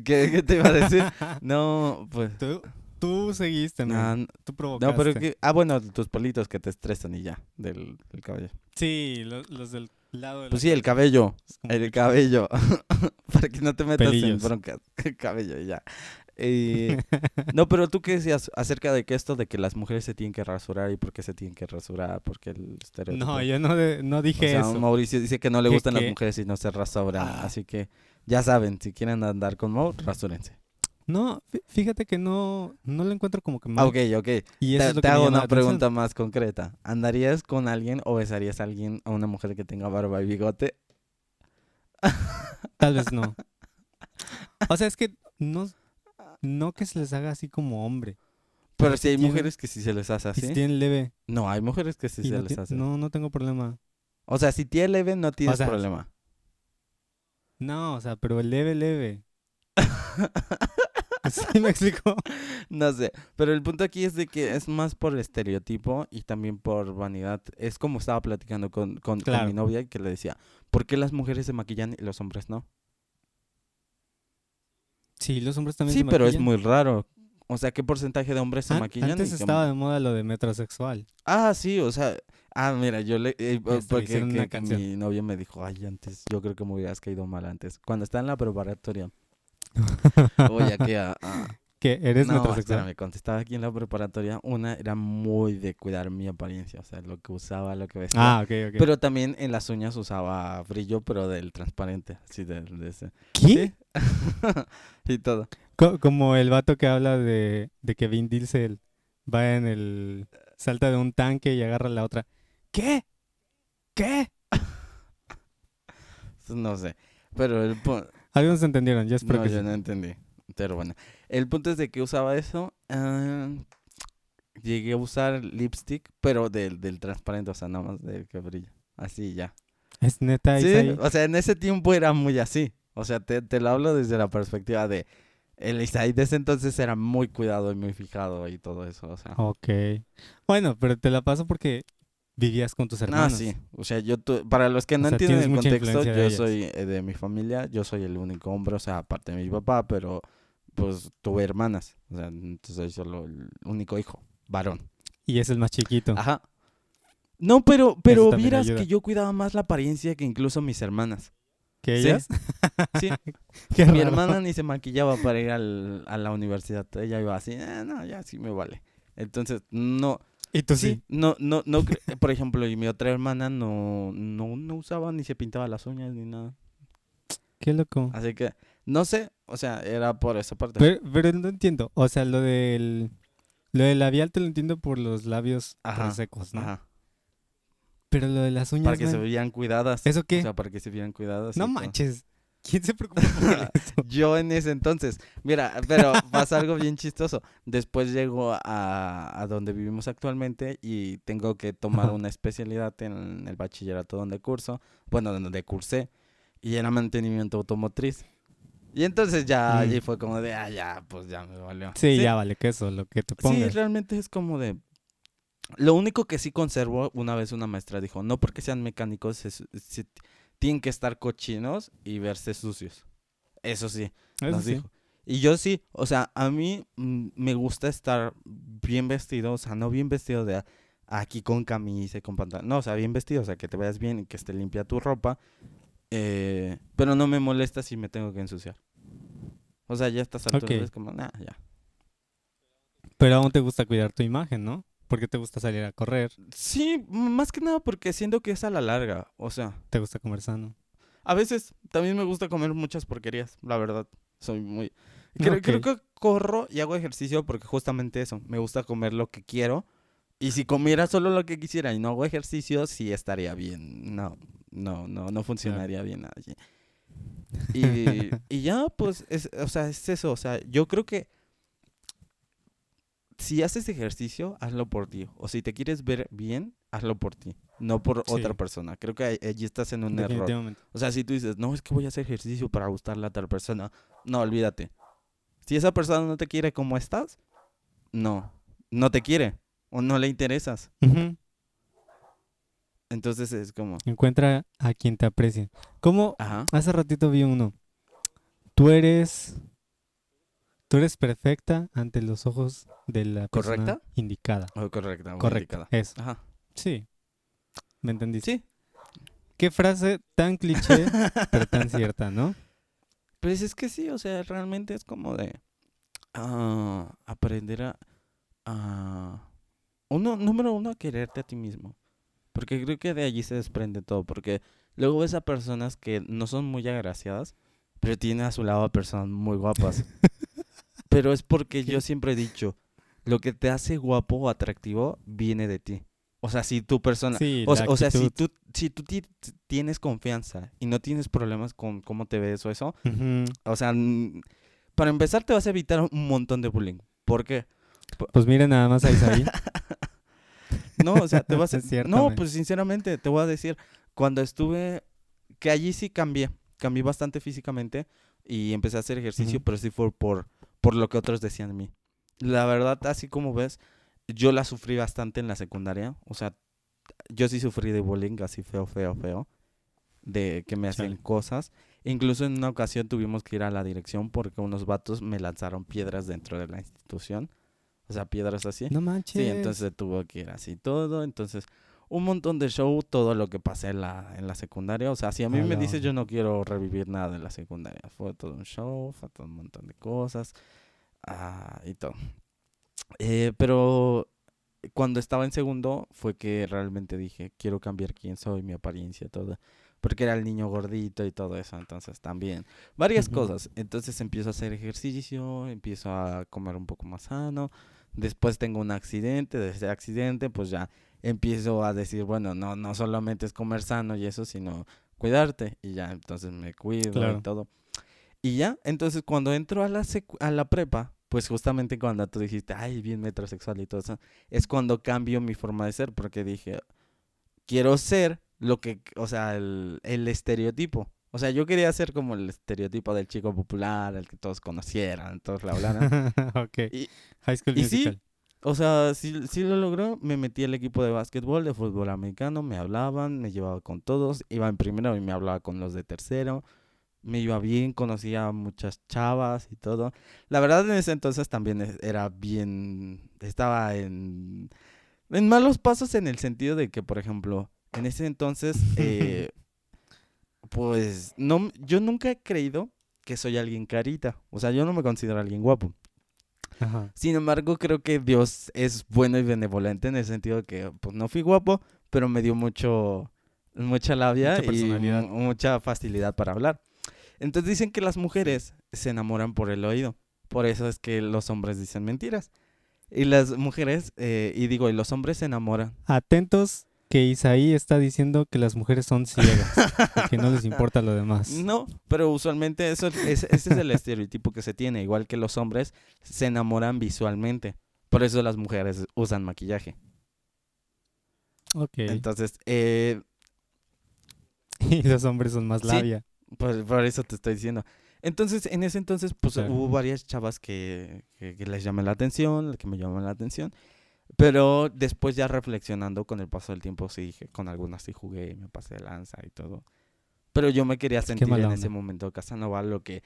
¿qué, qué te iba a decir? No, pues... tú, tú seguiste, No, man. n- Tú provocaste. no, pero que... Ah, bueno, tus pelitos que te estresan y ya, del, del cabello. Sí, los, los del lado de Pues la sí, el cabello. El cabello. Para que no te metas en broncas. El cabello, y ya. Eh, no, pero tú qué decías acerca de que esto de que las mujeres se tienen que rasurar y por qué se tienen que rasurar, porque el estereotipo. No, yo no, de- no O dije sea, eso. Mauricio dice que no le Que- gustan las mujeres y no se rasuran. Ah. Así que ya saben, si quieren andar con Mau, rasúrense. No, fí- fíjate que no, no lo encuentro como que mal. ok, ok. Y Te, te hago una pregunta más concreta. ¿Andarías con alguien o besarías a alguien, a una mujer que tenga barba y bigote? Tal vez no. O sea, es que no, no que se les haga así como hombre. Pero Pero si hay tienen- mujeres que sí se les hace Y si así. tienen leve. No, hay mujeres que sí y se no, les hace. no, no tengo problema. O sea, si tiene leve, no tienes sea, problema. No, o sea, pero leve, leve. ¿Sí me explico? No sé, pero el punto aquí es de que es más por estereotipo y también por vanidad. Es como estaba platicando con, con, con mi novia que le decía, ¿por qué las mujeres se maquillan y los hombres no? Sí, los hombres también Sí, se pero es muy raro. O sea, ¿qué porcentaje de hombres se An- maquillan? Antes estaba de moda lo de metrosexual. Ah, sí, o sea... Ah, mira, yo le... eh, le porque que- mi novia me dijo, ay, antes, yo creo que me hubieras caído mal antes. Cuando estaba en la preparatoria. Oye, aquí a... a- Que eres no, metrosexual. espérame, cuando estaba aquí en la preparatoria, una era muy de cuidar mi apariencia, o sea, lo que usaba, lo que vestía. Ah, ok, ok. Pero también en las uñas usaba brillo, pero del transparente, así de ese. ¿Qué? y todo. Co- como el vato que habla de, de que Vin Diesel va en el... Salta de un tanque y agarra la otra. ¿Qué? ¿Qué? No sé. Pero el. Algunos entendieron, yo espero No, que yo sí. no entendí. Pero bueno. El punto es de que usaba eso. ah, llegué a usar lipstick, pero del, del transparente, o sea, nada más del que brilla. Así ya. Es neta, Sí, o sea, en ese tiempo era muy así. O sea, te, te lo hablo desde la perspectiva de... El Isaí de ese entonces era muy cuidado y muy fijado y todo eso, o sea... Ok. Bueno, pero te la paso porque vivías con tus Ah, hermanos. sí. O sea, yo, tu- para los que no O entienden el contexto, yo de soy eh, de mi familia, yo soy el único hombre, o sea, aparte de mi papá, pero pues tuve hermanas. O sea, entonces soy solo el único hijo, varón. Y es el más chiquito. Ajá. No, pero, pero vieras que yo cuidaba más la apariencia que incluso mis hermanas. ¿Que ¿Sí? ellas? Sí, Qué mi hermana ni se maquillaba para ir al- a la universidad. Ella iba así, "Ah, no, ya sí me vale. Entonces, no, Y tú sí, sí. no, no, no, por ejemplo, y mi otra hermana no, no, no usaba ni se pintaba las uñas ni nada. Qué loco. Así que, no sé, o sea, era por esa parte. Pero, pero no entiendo. O sea, lo del... Lo del labial te lo entiendo por los labios Ajá, secos, ¿no? Ajá, Pero lo de las uñas, para que se vean cuidadas. ¿Eso qué? O sea, para que se vieran cuidadas. no todo. manches. ¿Quién se preocupa por eso? Yo en ese entonces, mira, pero pasa algo bien chistoso. Después llego a, a donde vivimos actualmente y tengo que tomar una especialidad en el bachillerato donde curso, bueno, donde cursé, y era mantenimiento automotriz. Y entonces ya Mm. allí fue como de, ah, ya, pues ya me valió. Sí, ya vale queso, lo que te Sí, pongas. realmente es como de... Lo único que sí conservo, una vez una maestra dijo, no porque sean mecánicos, se- tienen que estar cochinos y verse sucios. Eso sí, Eso nos sí. dijo. Y yo sí, o sea, a mí mm, me gusta estar bien vestido, o sea, no bien vestido de a- aquí con camisa y con pantalón, no, o sea, bien vestido, o sea, que te veas bien y que esté limpia tu ropa, eh, pero no me molesta si me tengo que ensuciar. O sea, ya a estas alturas es como, nah, ya. Pero aún te gusta cuidar tu imagen, ¿no? Porque te gusta salir a correr, Sí, más que nada porque siento que es a la larga, o sea, te gusta comer sano. a veces también me gusta comer muchas porquerías, la verdad, soy muy... Creo, que corro y hago ejercicio porque justamente eso, me gusta comer lo que quiero. Y si comiera solo lo que quisiera y no hago ejercicio, sí estaría bien. No, no, no, no funcionaría bien allí. Y, y ya, pues, es, o sea, es eso. O sea, yo creo que si haces ejercicio, hazlo por ti. O si te quieres ver bien, hazlo por ti, no por otra persona. Creo que allí estás en un error. O sea, si tú dices, no, es que voy a hacer ejercicio para gustarle a tal persona, no, olvídate. Si esa persona no te quiere como estás, no, no te quiere. o no le interesas. Entonces es como, Encuentra a quien te aprecie. ¿Cómo? ajá, Hace ratito vi uno. Tú eres. Tú eres perfecta ante los ojos de la persona ¿Correcta? indicada. oh, correcta, muy Correcto. indicada. Eso. Ajá, Sí. ¿Me entendiste? sí. Qué frase tan cliché, pero tan cierta, ¿no? Pues es que sí, o sea, realmente es como de ah, aprender a, a- uno, número uno, a quererte a ti mismo. Porque creo que de allí se desprende todo. Porque luego ves a personas que no son muy agraciadas, pero tienen a su lado a personas muy guapas. pero es porque yo siempre he dicho, lo que te hace guapo o atractivo viene de ti. O sea, si tu persona... Sí, O, o sea, si tú, si tú ti- tienes confianza y no tienes problemas con cómo te ves o eso, Ujú. o sea, para empezar te vas a evitar un montón de bullying. ¿Por qué? Pues miren nada más a Isaí. No, o sea, te vas a... Cierto, no, pues sinceramente, te voy a decir, cuando estuve, que allí sí cambié, cambié bastante físicamente y empecé a hacer ejercicio, pero sí fue por, por lo que otros decían de mí. La verdad, así como ves, yo la sufrí bastante en la secundaria, o sea, yo sí sufrí de bullying así feo, feo, feo, de que me hacían Chale. cosas. Incluso en una ocasión tuvimos que ir a la dirección porque unos vatos me lanzaron piedras dentro de la institución. O sea, piedras así. No manches. Sí, entonces tuvo que ir así todo. Entonces, un montón de show, todo lo que pasé en la, en la secundaria. O sea, si a mí A me dices, yo no quiero revivir nada de la secundaria. Fue todo un show, fue todo un montón de cosas. ah, y todo. Eh, pero cuando estaba en segundo fue que realmente dije, quiero cambiar quién soy, mi apariencia, todo. Porque era el niño gordito y todo eso, entonces también. Varias Ujú. cosas. Entonces empiezo a hacer ejercicio, empiezo a comer un poco más sano. Después tengo un accidente, de ese accidente pues ya empiezo a decir, bueno, no, no solamente es comer sano y eso, sino cuidarte. Y ya, entonces me cuido Claro. y todo. Y ya, entonces cuando entro a la, a la prepa, pues justamente cuando tú dijiste, ay, bien metrosexual y todo eso, es cuando cambio mi forma de ser, porque dije, quiero ser lo que, o sea, el, el estereotipo. O sea, yo quería ser como el estereotipo del chico popular, el que todos conocieran, todos le hablaran. ok. Y- High School y sí, Musical. O sea, sí, sí lo logró. Me metí al equipo de básquetbol, de fútbol americano. Me hablaban, me llevaba con todos. Iba en primero y me hablaba con los de tercero. Me iba bien, conocía a muchas chavas y todo. La verdad, en ese entonces también e- era bien. Estaba en. En malos pasos en el sentido de que, por ejemplo, en ese entonces. eh, pues no, yo nunca he creído que soy alguien carita. O sea, yo no me considero alguien guapo. Ajá. Sin embargo, creo que Dios es bueno y benevolente en el sentido de que pues no fui guapo, pero me dio mucho mucha labia Mucha y mucha facilidad para hablar. Entonces dicen que las mujeres se enamoran por el oído. Por eso es que los hombres dicen mentiras. Y las mujeres, eh, y digo, y los hombres se enamoran. Atentos que Isaí está diciendo que las mujeres son ciegas, que no les importa lo demás. No, pero usualmente eso es, ese es el estereotipo que se tiene. Igual que los hombres se enamoran visualmente. Por eso las mujeres usan maquillaje. Ok. Entonces, eh, y los hombres son más Sí. labia. Por, por eso te estoy diciendo. Entonces, en ese entonces, pues Claro. hubo varias chavas que, que, que les llamé la atención, que me llamaban la atención. Pero después ya reflexionando con el paso del tiempo, sí con algunas sí jugué, me pasé de lanza y todo. Pero yo me quería sentir en ese momento Casanova, lo que...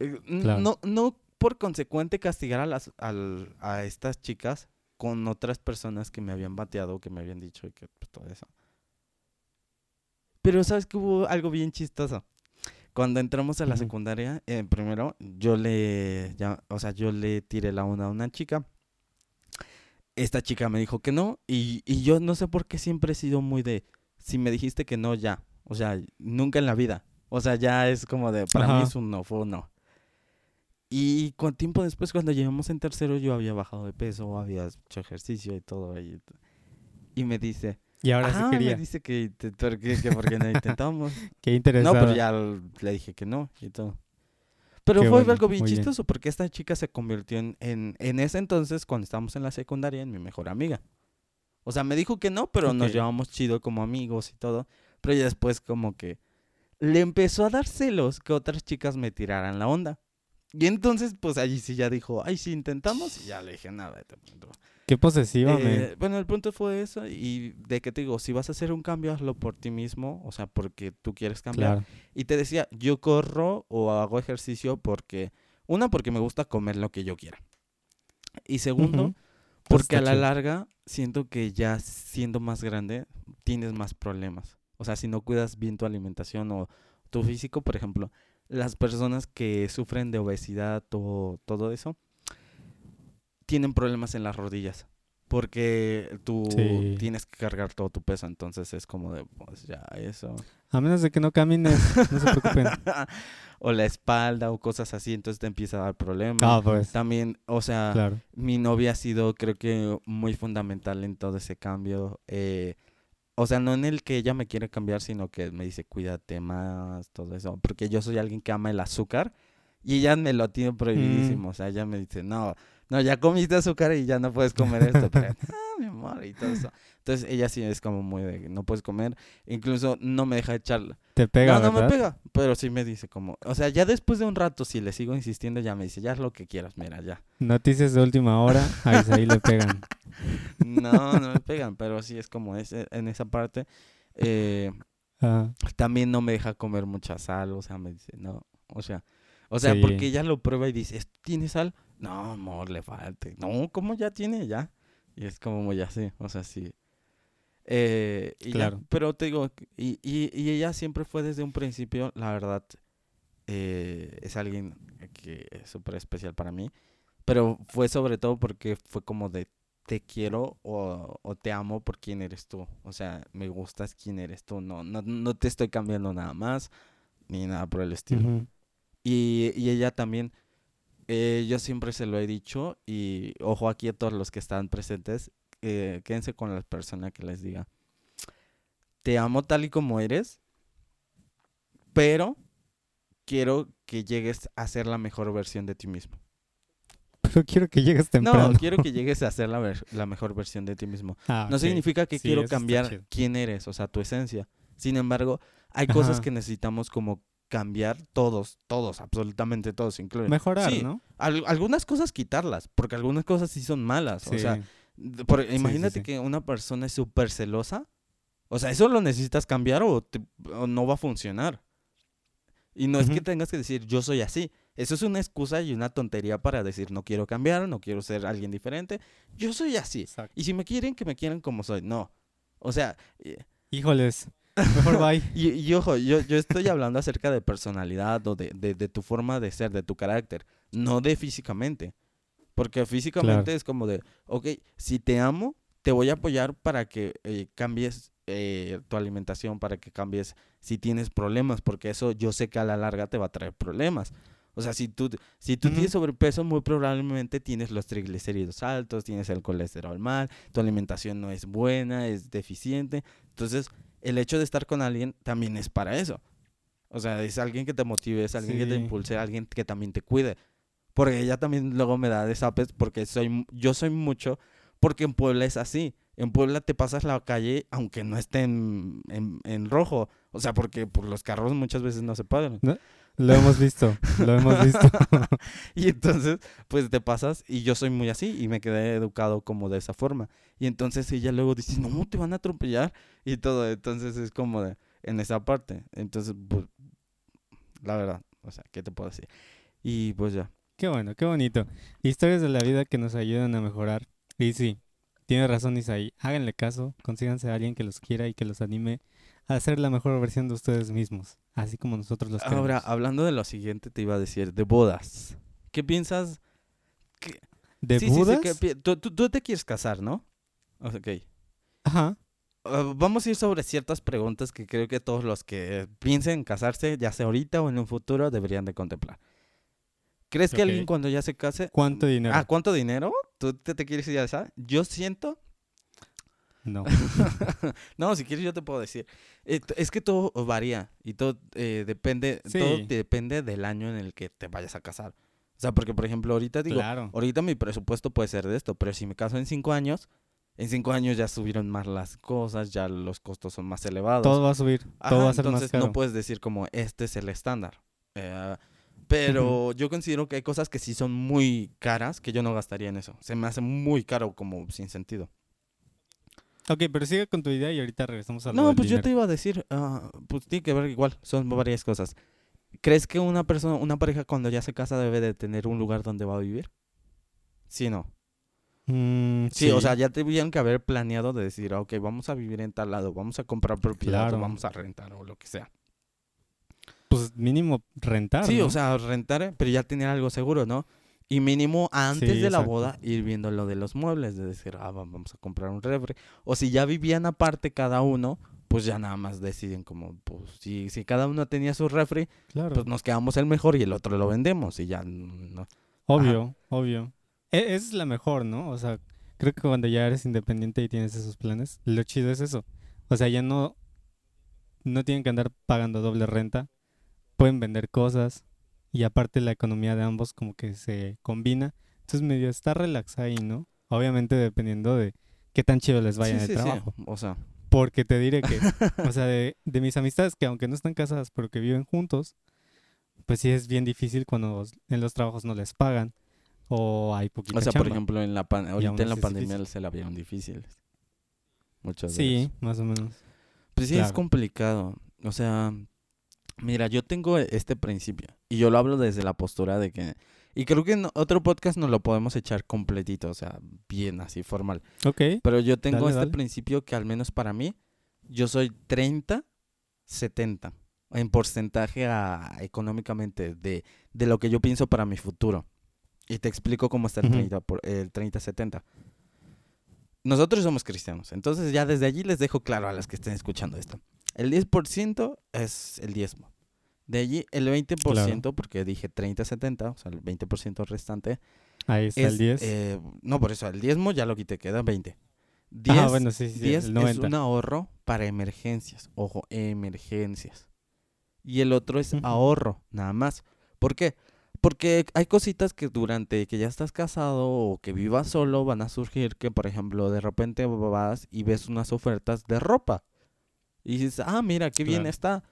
eh, Claro. no, no por consecuente castigar a, las, al- a estas chicas con otras personas que me habían bateado, que me habían dicho y que pues, todo eso. Pero sabes que hubo algo bien chistoso. Cuando entramos a la secundaria, eh, primero yo le, ya, o sea, yo le tiré la onda a una chica. Esta chica me dijo que no y, y yo no sé por qué siempre he sido muy de, si me dijiste que no, ya. O sea, nunca en la vida. O sea, ya es como de, para mí es un no, fue un no. Y con tiempo después, cuando llegamos en tercero, yo había bajado de peso, había hecho ejercicio y todo. Y, y me dice, Y ahora ah, sí quería. me dice que, qué- que porque no intentamos. Qué No, interesante. pero ya le dije que no y todo. Pero Qué fue bueno, algo bien chistoso porque esta chica se convirtió en, en, en ese entonces, cuando estábamos en la secundaria, en mi mejor amiga. O sea, me dijo que no, pero nos llevamos chido como amigos y todo. Pero ya después como que le empezó a dar celos que otras chicas me tiraran la onda. Y entonces, pues allí sí ya dijo, ay, sí, intentamos. Y ya le dije, nada. Qué posesiva, eh, bueno, el punto fue eso. Y de que te digo, si vas a hacer un cambio, hazlo por ti mismo. O sea, porque tú quieres cambiar. Claro. Y te decía, yo corro o hago ejercicio porque, una, porque me gusta comer lo que yo quiera. Y segundo, porque a la chido. larga siento que ya siendo más grande tienes más problemas. O sea, si no cuidas bien tu alimentación o tu físico, por ejemplo, las personas que sufren de obesidad o todo eso, tienen problemas en las rodillas. Porque tú Sí. tienes que cargar todo tu peso, entonces es como de, pues ya, eso. A menos de que no camines, no se preocupen. o la espalda o cosas así, entonces te empieza a dar problemas. Ah, pues. También, o sea, Claro. mi novia ha sido, creo que, muy fundamental en todo ese cambio. eh, o sea, no en el que ella me quiere cambiar, sino que me dice, cuídate más, todo eso. Porque yo soy alguien que ama el azúcar y ella me lo tiene prohibidísimo. O sea, ella me dice, no, no, ya comiste azúcar y ya no puedes comer esto. Pero, ah, mi amor, y todo eso. Entonces, ella sí es como muy de, no puedes comer. Incluso no me deja echar Te pega, no, no me pega, pero sí me dice como, o sea, ya después de un rato, si le sigo insistiendo, ya me dice, ya es lo que quieras, mira, ya. Noticias de última hora, a Isaí le pegan. No, no me pegan, pero sí es como ese, en esa parte. Eh, Ah, también no me deja comer mucha sal, o sea, me dice, no, o sea, o sea, Sí. porque ella lo prueba y dice, "¿Esto ¿tiene sal? No, amor, le falta. No, ¿cómo ya tiene? Ya. Y es como muy así, o sea, sí. Eh, y ya, Claro. pero te digo, y, y, y ella siempre fue desde un principio, la verdad, eh, es alguien que es súper especial para mí, pero fue sobre todo porque fue como de te quiero o, o te amo por quién eres tú, o sea, me gustas quién eres tú, no, no, no te estoy cambiando nada más, ni nada por el estilo. Y, y ella también, eh, yo siempre se lo he dicho, y ojo aquí a todos los que están presentes, eh, quédense con la persona que les diga, te amo tal y como eres, pero quiero que llegues a ser la mejor versión de ti mismo. Pero quiero que llegues temprano. No, quiero que llegues a ser la, mejor versión de ti mismo. Ah, No significa que Sí, quiero cambiar quién eres, o sea, tu esencia. Sin embargo, hay cosas que necesitamos como cambiar todos, todos, absolutamente todos, incluyen. Mejorar, Sí, ¿no? Al- algunas cosas quitarlas, porque algunas cosas sí son malas. O sea, por- imagínate sí. que una persona es súper celosa. O sea, eso lo necesitas cambiar o, te- o no va a funcionar. Y no es que tengas que decir yo soy así. Eso es una excusa y una tontería para decir no quiero cambiar, no quiero ser alguien diferente. Yo soy así. Exacto. Y si me quieren, que me quieran como soy. No. O sea, eh, Híjoles, mejor bye. y, y ojo, yo, yo estoy hablando acerca de personalidad o de, de, de tu forma de ser, de tu carácter, no de físicamente. Porque físicamente Claro. es como de, ok, si te amo, te voy a apoyar para que eh, cambies eh, tu alimentación, para que cambies si tienes problemas, porque eso yo sé que a la larga te va a traer problemas. O sea, si tú, si tú tienes sobrepeso, muy probablemente tienes los triglicéridos altos, tienes el colesterol mal, tu alimentación no es buena, es deficiente. Entonces, el hecho de estar con alguien también es para eso. O sea, es alguien que te motive, es alguien que te impulse, alguien que también te cuide. Porque ella también luego me da desapes porque soy, yo soy mucho, porque en Puebla es así. En Puebla te pasas la calle aunque no esté en, en- en rojo. O sea, porque pues, los carros muchas veces no se pagan. Lo hemos visto, lo hemos visto. Y entonces, pues te pasas y yo soy muy así y me quedé educado como de esa forma. Y entonces ella luego dice, no, te van a atropellar y todo. Entonces es como de, en esa parte. Entonces, pues, la verdad, o sea, ¿qué te puedo decir? Y pues ya. Qué bueno, qué bonito. Historias de la vida que nos ayudan a mejorar. Y sí, tiene razón Isaí. Háganle caso, consíganse a alguien que los quiera y que los anime a ser la mejor versión de ustedes mismos, así como nosotros los queremos. Ahora, hablando de lo siguiente, te iba a decir, de bodas. ¿Qué piensas? ¿De Sí, sí, sí, Budas? ¿qué pi- tú, tú- tú te quieres casar, ¿no? Ok. Ajá. Uh, vamos a ir sobre ciertas preguntas que creo que todos los que piensen en casarse, ya sea ahorita o en un futuro, deberían de contemplar. ¿Crees que alguien cuando ya se case... ¿Cuánto dinero? Ah, ¿cuánto dinero? ¿Tú te, te quieres ir a esa? Yo siento... No. no, si quieres yo te puedo decir. Eh, es que todo varía y todo eh, depende, todo depende del año en el que te vayas a casar. O sea, porque por ejemplo ahorita digo, claro. ahorita mi presupuesto puede ser de esto, pero si me caso en cinco años, en cinco años ya subieron más las cosas, ya los costos son más elevados. Todo va a subir, Ajá, todo va a ser más entonces caro. no puedes decir como este es el estándar. Eh, Pero yo considero que hay cosas que sí son muy caras que yo no gastaría en eso. Se me hace muy caro como sin sentido. Ok, pero sigue con tu idea y ahorita regresamos a lo No, pues yo te dinero. iba a decir, ah, pues tiene que ver igual, son varias cosas. ¿Crees que una persona, una pareja cuando ya se casa debe de tener un lugar donde va a vivir? Sí, no. Mm, Sí, o sea, ya tuvieron que haber planeado de decir, "Ah, ok, vamos a vivir en tal lado, vamos a comprar propiedad, o Claro. vamos a rentar o lo que sea. pues mínimo rentar, Sí, ¿no? o sea, rentar, eh, pero ya tener algo seguro, ¿no? Y mínimo antes Sí, de la boda ir viendo lo de los muebles, de decir, ah, va- vamos a comprar un refri. O si ya vivían aparte cada uno, pues ya nada más deciden como, pues si, si cada uno tenía su refri, claro. pues nos quedamos el mejor y el otro lo vendemos y ya no. Obvio, obvio. E- esa es la mejor, ¿no? O sea, creo que cuando ya eres independiente y tienes esos planes, lo chido es eso. O sea, ya no, no tienen que andar pagando doble renta, pueden vender cosas y aparte la economía de ambos como que se combina. Entonces medio está relax ahí, ¿no? Obviamente dependiendo de qué tan chido les vaya Sí, en el sí, sí, trabajo. O sea, Porque te diré que, o sea, de, de mis amistades que aunque no están casadas pero que viven juntos, pues sí es bien difícil cuando en los trabajos no les pagan o hay poquita o sea, por ejemplo, en la pan- ahorita en la pandemia difícil. se la vieron difíciles. Muchas de Sí, más o menos. Pues sí, es complicado. O sea, mira, yo tengo este principio y yo lo hablo desde la postura de que... Y creo que en otro podcast nos lo podemos echar completito, o sea, bien así, formal. Ok, Pero yo tengo Dale, este dale. principio que al menos para mí, yo soy 30, 70 en porcentaje a- económicamente de, de lo que yo pienso para mi futuro. Y te explico cómo está el Ujú. 30, por, el 30-70. Nosotros somos cristianos, entonces ya desde allí les dejo claro a las que estén escuchando esto. El 10% es el diezmo. De allí el 20%, porque dije 30-70, o sea, el 20% restante, ahí está es, el 10. eh, no, por eso, el diezmo ya lo quité, queda 20. 10, ah, bueno, sí, sí, sí, 10 el es 90. un ahorro para emergencias. Ojo, emergencias. Y el otro es ahorro, nada más. ¿Por qué? Porque hay cositas que durante que ya estás casado o que vivas solo van a surgir que, por ejemplo, de repente vas y ves unas ofertas de ropa. Y dices, ah, mira, qué bien está.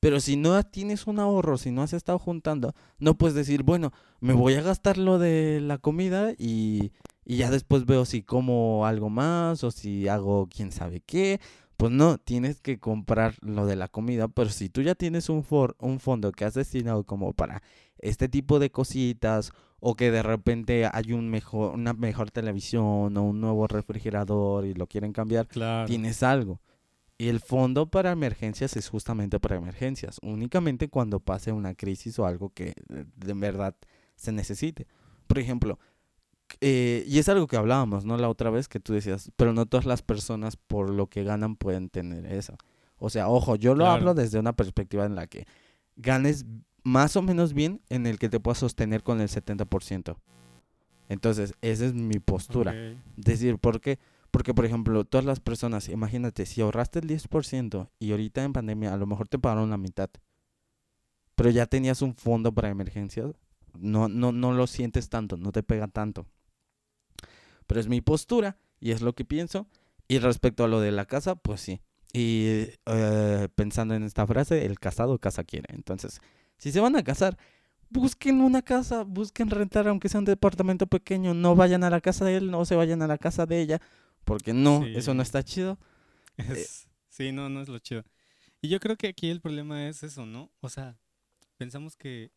Pero si no tienes un ahorro, si no has estado juntando, no puedes decir, bueno, me voy a gastar lo de la comida y, y ya después veo si como algo más o si hago quién sabe qué. Pues no, tienes que comprar lo de la comida, pero si tú ya tienes un, for- un fondo que has destinado como para este tipo de cositas o que de repente hay un mejor, una mejor televisión o un nuevo refrigerador y lo quieren cambiar, Claro. tienes algo. Y el fondo para emergencias es justamente para emergencias, únicamente cuando pase una crisis o algo que eh, de verdad se necesite. Por ejemplo, eh, y es algo que hablábamos, ¿no? La otra vez que tú decías, pero no todas las personas por lo que ganan pueden tener eso. O sea, ojo, yo lo Claro. hablo desde una perspectiva en la que ganes más o menos bien en el que te puedas sostener con el 70%. Entonces, esa es mi postura. Ok. Decir, ¿por qué? Porque, por ejemplo, todas las personas, imagínate, si ahorraste el 10% y ahorita en pandemia a lo mejor te pagaron la mitad, pero ya tenías un fondo para emergencias, no, no, no lo sientes tanto, no te pega tanto. Pero es mi postura y es lo que pienso. Y respecto a lo de la casa, pues sí. Y eh, pensando en esta frase, el casado casa quiere. Entonces, si se van a casar, busquen una casa, busquen rentar, aunque sea un departamento pequeño. No vayan a la casa de él, no se vayan a la casa de ella, porque no, eso no está chido. Es- sí, no, no es lo chido. Y yo creo que aquí el problema es eso, ¿no? O sea, pensamos que,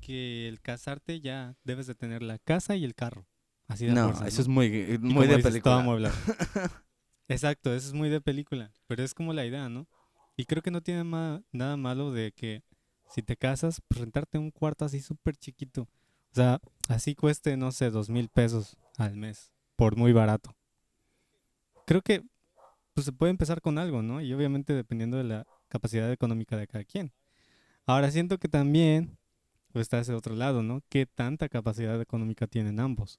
que el casarte ya debes de tener la casa y el carro. Así de No, fuerzas, eso ¿no? es muy, Y muy de dices, película. Exacto, eso es muy de película, pero es como la idea, ¿no? Y creo que no tiene ma- nada malo de que si te casas, pues rentarte un cuarto así súper chiquito. O sea, así cueste, no sé, dos mil pesos al mes, por muy barato. Creo que pues se puede empezar con algo, ¿no? Y obviamente dependiendo de la capacidad económica de cada quien. Ahora siento que también pues, está ese otro lado, ¿no? ¿Qué tanta capacidad económica tienen ambos?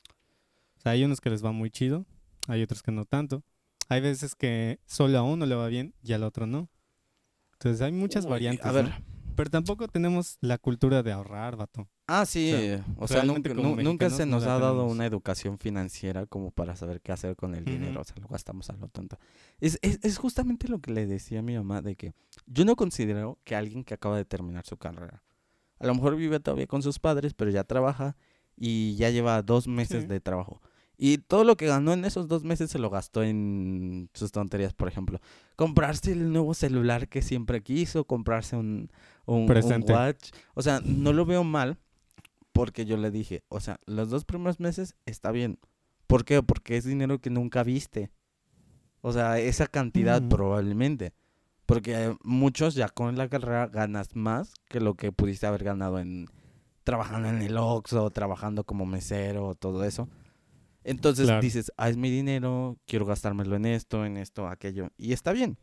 O sea, hay unos que les va muy chido, hay otros que no tanto. Hay veces que solo a uno le va bien y al otro no. Entonces hay muchas variantes. A ¿no? Pero tampoco tenemos la cultura de ahorrar, vato. Ah, sí, O sea, o sea, realmente nunca, se nos ha dado una educación financiera como para saber qué hacer con el dinero, o sea, lo gastamos a lo tonto. Es, es, es justamente lo que le decía a mi mamá de que yo no considero que alguien que acaba de terminar su carrera, A lo mejor vive todavía con sus padres, pero ya trabaja y ya lleva dos meses Sí. de trabajo. Y todo lo que ganó en esos dos meses se lo gastó en sus tonterías, por ejemplo. Comprarse el nuevo celular que siempre quiso, comprarse un, un, watch. O sea, no lo veo mal porque yo le dije, o sea, los dos primeros meses está bien. ¿Por qué? Porque es dinero que nunca viste. O sea, esa cantidad probablemente. Porque eh, muchos ya con la carrera ganas más que lo que pudiste haber ganado en trabajando en el Oxxo, trabajando como mesero, todo eso. Entonces Claro. dices, ah, es mi dinero, quiero gastármelo en esto, en esto, aquello. Y está bien.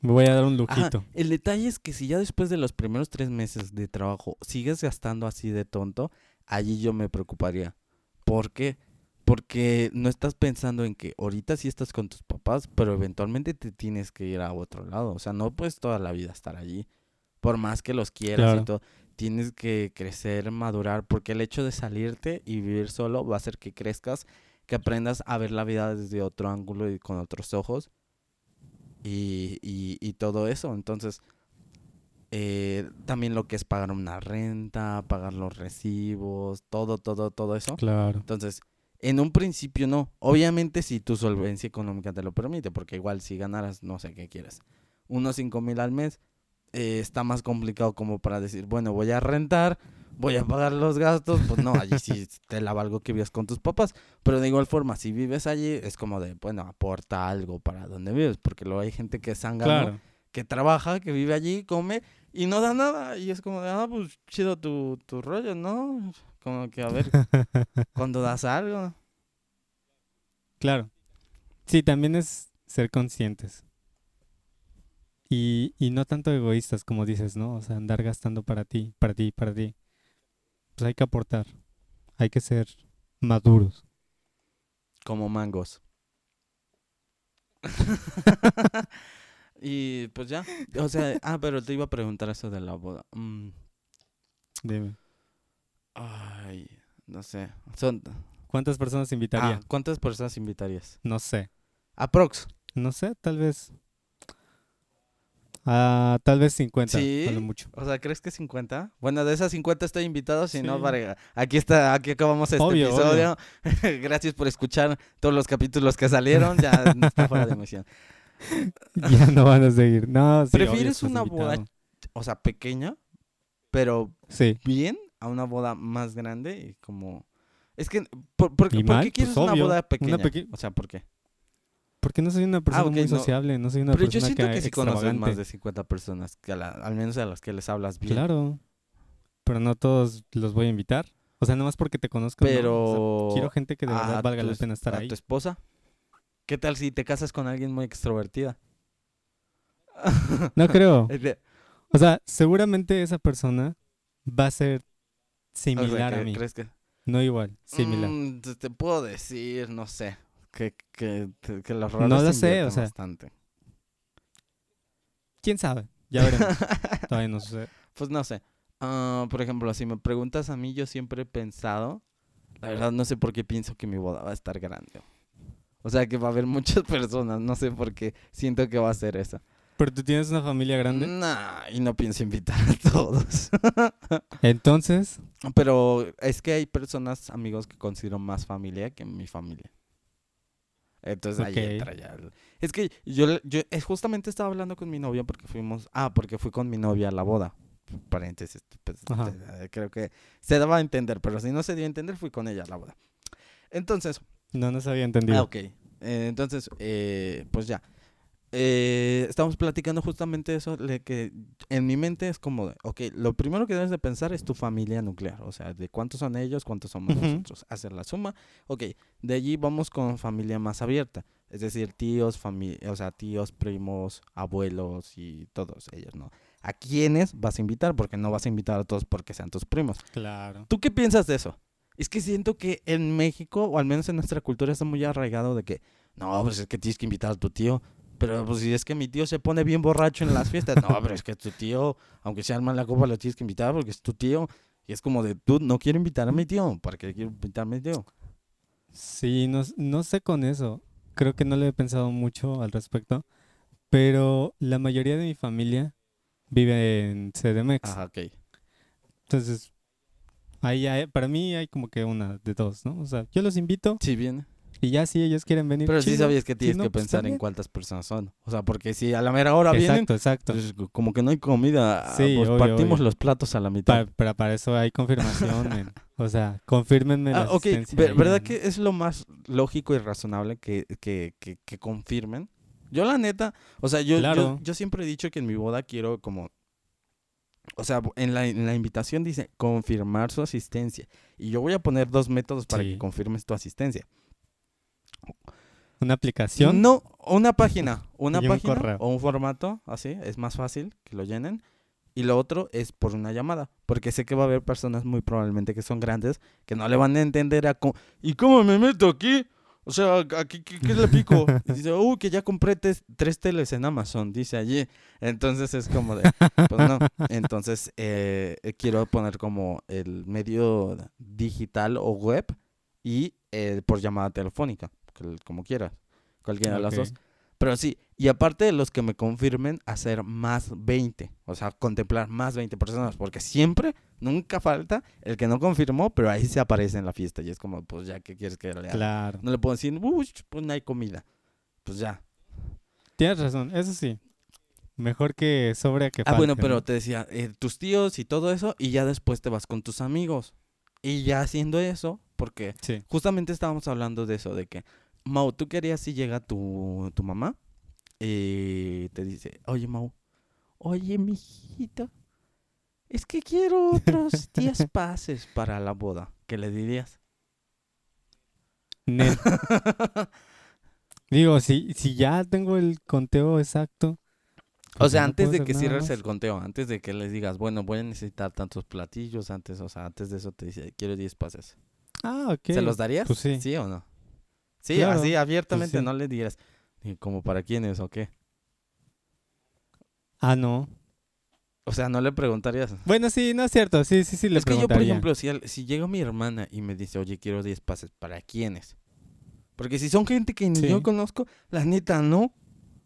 Me voy a dar un Ajá, lujito. el detalle es que si ya después de los primeros tres meses de trabajo sigues gastando así de tonto, allí yo me preocuparía. ¿Por qué? Porque no estás pensando en que ahorita sí estás con tus papás, pero eventualmente te tienes que ir a otro lado. O sea, no puedes toda la vida estar allí. Por más que los quieras y todo, tienes que crecer, madurar, porque el hecho de salirte y vivir solo va a hacer que crezcas, que aprendas a ver la vida desde otro ángulo y con otros ojos y, y, y todo eso. Entonces, eh, también lo que es pagar una renta, pagar los recibos, todo, todo, todo eso. Claro. Entonces, en un principio no. Obviamente si tu solvencia económica te lo permite, porque igual si ganaras, no sé qué quieres, unos cinco mil al mes, eh, está más complicado como para decir, bueno, voy a rentar, voy a pagar los gastos, pues no, allí sí te la valgo que vives con tus papás, pero de igual forma, si vives allí, es como de, bueno, aporta algo para donde vives, porque luego hay gente que es Claro. que trabaja, que vive allí, come y no da nada, y es como de, ah, pues chido tu, tu rollo, ¿no? Como que a ver, cuando das algo. Claro. Sí, también es ser conscientes. Y, y no tanto egoístas como dices, ¿no? O sea, andar gastando para ti, para ti, para ti. Pues hay que aportar. Hay que ser maduros. como mangos. y pues ya, o sea, ah, pero te iba a preguntar eso de la boda. Mm, Dime. ay, no sé. Son, ¿Cuántas personas ah, invitaría? ¿Cuántas personas invitarías? No sé. Aprox. No sé, tal vez. Ah, tal vez 50, ¿Sí? a lo mucho. O sea, ¿crees que 50? Bueno, de esas 50 estoy invitado, si no, vale, aquí está, aquí acabamos este Obvio, episodio. Gracias por escuchar todos los capítulos que salieron, ya no está fuera de emisión. ya no van a seguir. No, sí, ¿Prefieres una boda. O sea, pequeña, pero bien a una boda más grande y como... Es que, ¿por, por, qué quieres Pues una obvio, boda una pequeña? peque- O sea, ¿por qué? Porque no soy una persona ok, muy sociable, no soy una Pero yo persona siento que, que sí conoces más de 50 personas, que a la- al menos a las que les hablas bien. Claro. Pero no todos los voy a invitar. O sea, nomás porque te conozco. no. O sea, Pero... quiero gente que de verdad a valga tu la pena estar a ahí. tu esposa? ¿Qué tal si te casas con alguien muy extrovertida? No creo. O sea, seguramente esa persona va a ser o sea, similar a mí. ¿Crees que...? No igual, similar. Mm, te puedo decir, no sé, que, que, que, los No roles lo sé, o sea. bastante. ¿Quién sabe? Ya veremos. Todavía no sucede. Pues no sé. Ah, por ejemplo, si me preguntas a mí, yo siempre he pensado, la verdad no sé por qué pienso que mi boda va a estar grande. O sea, que va a haber muchas personas, no sé por qué siento que va a ser esa. Pero tú tienes una familia grande. Nah, y no pienso invitar a todos. Entonces, Pero es que hay personas, amigos, que considero más familia que mi familia. Entonces ahí entra ya. Es que yo, yo justamente estaba hablando con mi novia porque fuimos. Ah, porque fui con mi novia a la boda. Paréntesis. pues, eh, creo que se daba a entender, pero si no se dio a entender, fui con ella a la boda. Entonces, no nos había entendido. Ah, ok. Eh, entonces, eh, pues ya. Eh, estamos platicando justamente eso, de que en mi mente es como, de, ok, lo primero que debes de pensar es tu familia nuclear, o sea, de cuántos son ellos, cuántos somos nosotros, hacer la suma. Ok, de allí vamos con familia más abierta, es decir, tíos, fami- o sea, tíos, primos, abuelos y todos ellos, ¿no? ¿A quiénes vas a invitar? Porque no vas a invitar a todos porque sean tus primos. Claro. ¿Tú qué piensas de eso? Es que siento que en México, o al menos en nuestra cultura, está muy arraigado de que, no, pues es que tienes que invitar a tu tío. Pero pues si es que mi tío se pone bien borracho en las fiestas, no, pero es que tu tío, aunque sea mal la copa, lo tienes que invitar porque es tu tío. Y es como de, tú no quiero invitar a mi tío, ¿para qué quiero invitar a mi tío? Sí, no, no sé con eso. Creo que no le he pensado mucho al respecto. Pero la mayoría de mi familia vive en CDMX. Ajá, ok. Entonces, ahí hay- para mí hay como que una de dos, ¿no? O sea, yo los invito Sí, viene. Y ya si ellos quieren venir. Pero sí sabías que Si tienes no, que pues, pensar en cuántas personas son. O sea, porque si a la mera hora vienen, Exacto, exacto. pues, como que no hay comida, Sí, pues obvio, partimos obvio. los platos a la mitad. Pero para eso hay confirmación, men. O sea, confírmenme la Ah, ok, ver- ahí, ¿verdad que es lo más lógico y razonable que, que, que, que confirmen? Yo la neta, o sea, yo, yo, siempre he dicho que en mi boda quiero como, o sea, en la, en la invitación dice confirmar su asistencia. Y yo voy a poner dos métodos para Sí. que confirmes tu asistencia. Una aplicación. No, una página, una un página correo. o un formato, así, es más fácil que lo llenen. Y lo otro es por una llamada, porque sé que va a haber personas muy probablemente que son grandes que no le van a entender a cómo, ¿y cómo me meto aquí? O sea, aquí, ¿qué, qué le pico? Y dice, uy, que ya compré tes- tres teles en Amazon, dice allí. Entonces es como de, pues no. Entonces eh, eh, quiero poner como el medio digital o web y eh, por llamada telefónica, como quieras, cualquiera de las dos. Pero sí, y aparte de los que me confirmen, hacer más 20, o sea, contemplar más 20 personas, porque siempre, nunca falta el que no confirmó, pero ahí se aparece en la fiesta y es como, pues ya, ¿qué quieres que le haga? Claro. No le puedo decir, uy, pues no hay comida. Pues ya. Tienes razón, eso sí. Mejor que sobre a que Ah, bueno, falte, pero ¿no? te decía, eh, tus tíos y todo eso, y ya después te vas con tus amigos. Y ya haciendo eso, porque Sí. justamente estábamos hablando de eso, de que, Mau, ¿tú querías si llega tu, tu mamá? Y te dice, oye, Mau, oye, mijito, es que quiero otros 10 pases para la boda. ¿Qué le dirías? Nel. Digo, si, si ya tengo el conteo exacto. O pues sea, no antes de que cierres el conteo, antes de que les digas, bueno, voy a necesitar tantos platillos, antes, o sea, antes de eso te dice, quiero 10 pases. Ah, ok. ¿Se los darías? Pues sí. o no? Sí, Claro, así abiertamente pues sí. no le dirías, "¿Y como para quiénes o qué? Ah, no. O sea, no le preguntarías. Bueno, sí, no es cierto. Sí, sí, sí, le es que yo, por preguntaría. ejemplo, si, al- si llega mi hermana y me dice, oye, quiero 10 pases, ¿para quiénes? Porque si son gente que ni Sí. yo conozco, la neta no.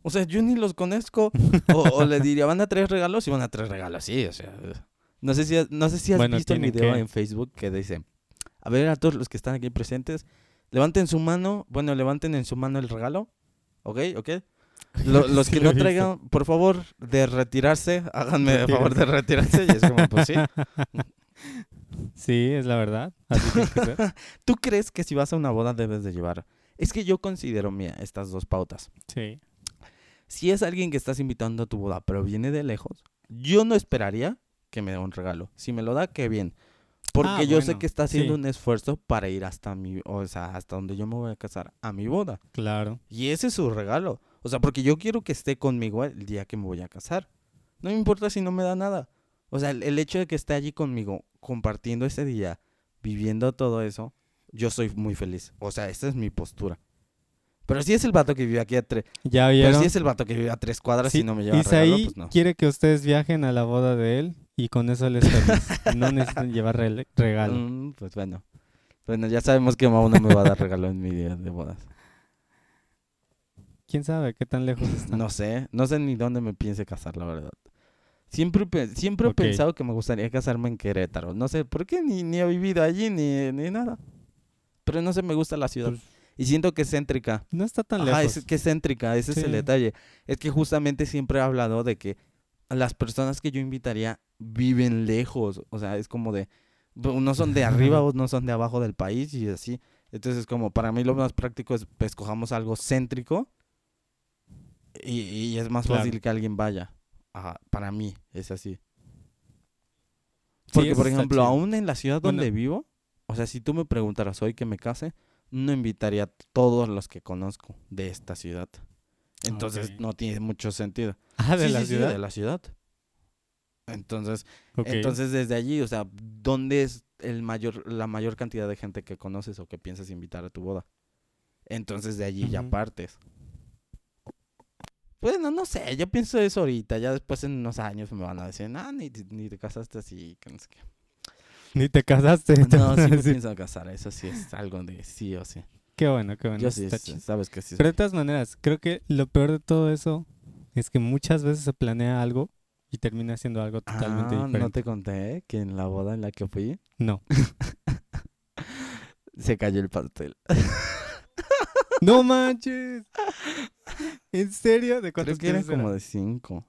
O sea, yo ni los conozco. o, o le diría, ¿van a traer regalos? Y van a traer regalos, sí, o sea. No sé si, has- no sé si has Bueno, visto el video que- en Facebook que dice, a ver a todos los que están aquí presentes, levanten su mano, bueno, levanten en su mano el regalo, ¿ok? ¿Ok? Lo- los que no traigan, por favor, de retirarse, háganme el favor de retirarse. Y es como, pues sí. Sí, es la verdad. Así que ser. ¿Tú crees que si vas a una boda debes de llevar? Es que yo considero, mira, estas dos pautas. Sí. Si es alguien que estás invitando a tu boda, pero viene de lejos, yo no esperaría que me dé un regalo. Si me lo da, qué bien. Porque Ah, yo sé que está haciendo sí. un esfuerzo para ir hasta mi, o sea, hasta donde yo me voy a casar, a mi boda. Claro. Y ese es su regalo. O sea, porque yo quiero que esté conmigo el día que me voy a casar. No me importa si no me da nada. O sea, el, el hecho de que esté allí conmigo, compartiendo ese día, viviendo todo eso, yo soy muy feliz. O sea, esa es mi postura. Pero si es el vato que vive aquí a tres... ¿Ya Pero vieron? si es el vato que vive a tres cuadras Sí, y no me lleva regalo, Isaí pues no. quiere que ustedes viajen a la boda de él y con eso les feliz. no necesitan llevar regalo. Mm, pues bueno. Bueno, ya sabemos que Mau no me va a dar regalo en mi día de bodas. ¿Quién sabe qué tan lejos está? No sé, no sé ni dónde me piense casar, la verdad. Siempre, siempre he pensado que me gustaría casarme en Querétaro. No sé por qué, ni, ni he vivido allí, ni, ni nada. Pero no sé, me gusta la ciudad. Pues, y siento que es céntrica. no está tan Ajá, lejos. es que es céntrica, ese es el detalle. Es que justamente siempre he hablado de que las personas que yo invitaría viven lejos. O sea, es como de, no son de arriba o no son de abajo del país y así. Entonces, como para mí lo más práctico es, pues, escojamos algo céntrico y, y es más Claro. fácil que alguien vaya. Ajá, para mí es así. Sí, Porque, por ejemplo, aún en la ciudad Bueno. donde vivo, o sea, si tú me preguntaras hoy que me case, no invitaría a todos los que conozco de esta ciudad. Entonces no tiene mucho sentido. Ah, de Sí, la sí, sí, ciudad. de la ciudad. Entonces, entonces desde allí, o sea, ¿dónde es el mayor, la mayor cantidad de gente que conoces o que piensas invitar a tu boda? Entonces de allí ya partes. Bueno, no sé, yo pienso eso ahorita, ya después en unos años me van a decir, no, ni, te- ni te casaste así, que no sé qué". Ni te casaste. te No, sí me pienso casar, eso sí es algo de sí o sí. Qué bueno, qué bueno. Yo sí, sabes que sí. Pero de todas maneras, creo que lo peor de todo eso es que muchas veces se planea algo y termina siendo algo totalmente Ah, diferente. no te conté que en la boda en la que fui No. se cayó el pastel. ¡No manches! ¿En serio? ¿De Creo cuántos que eran piezas como de cinco.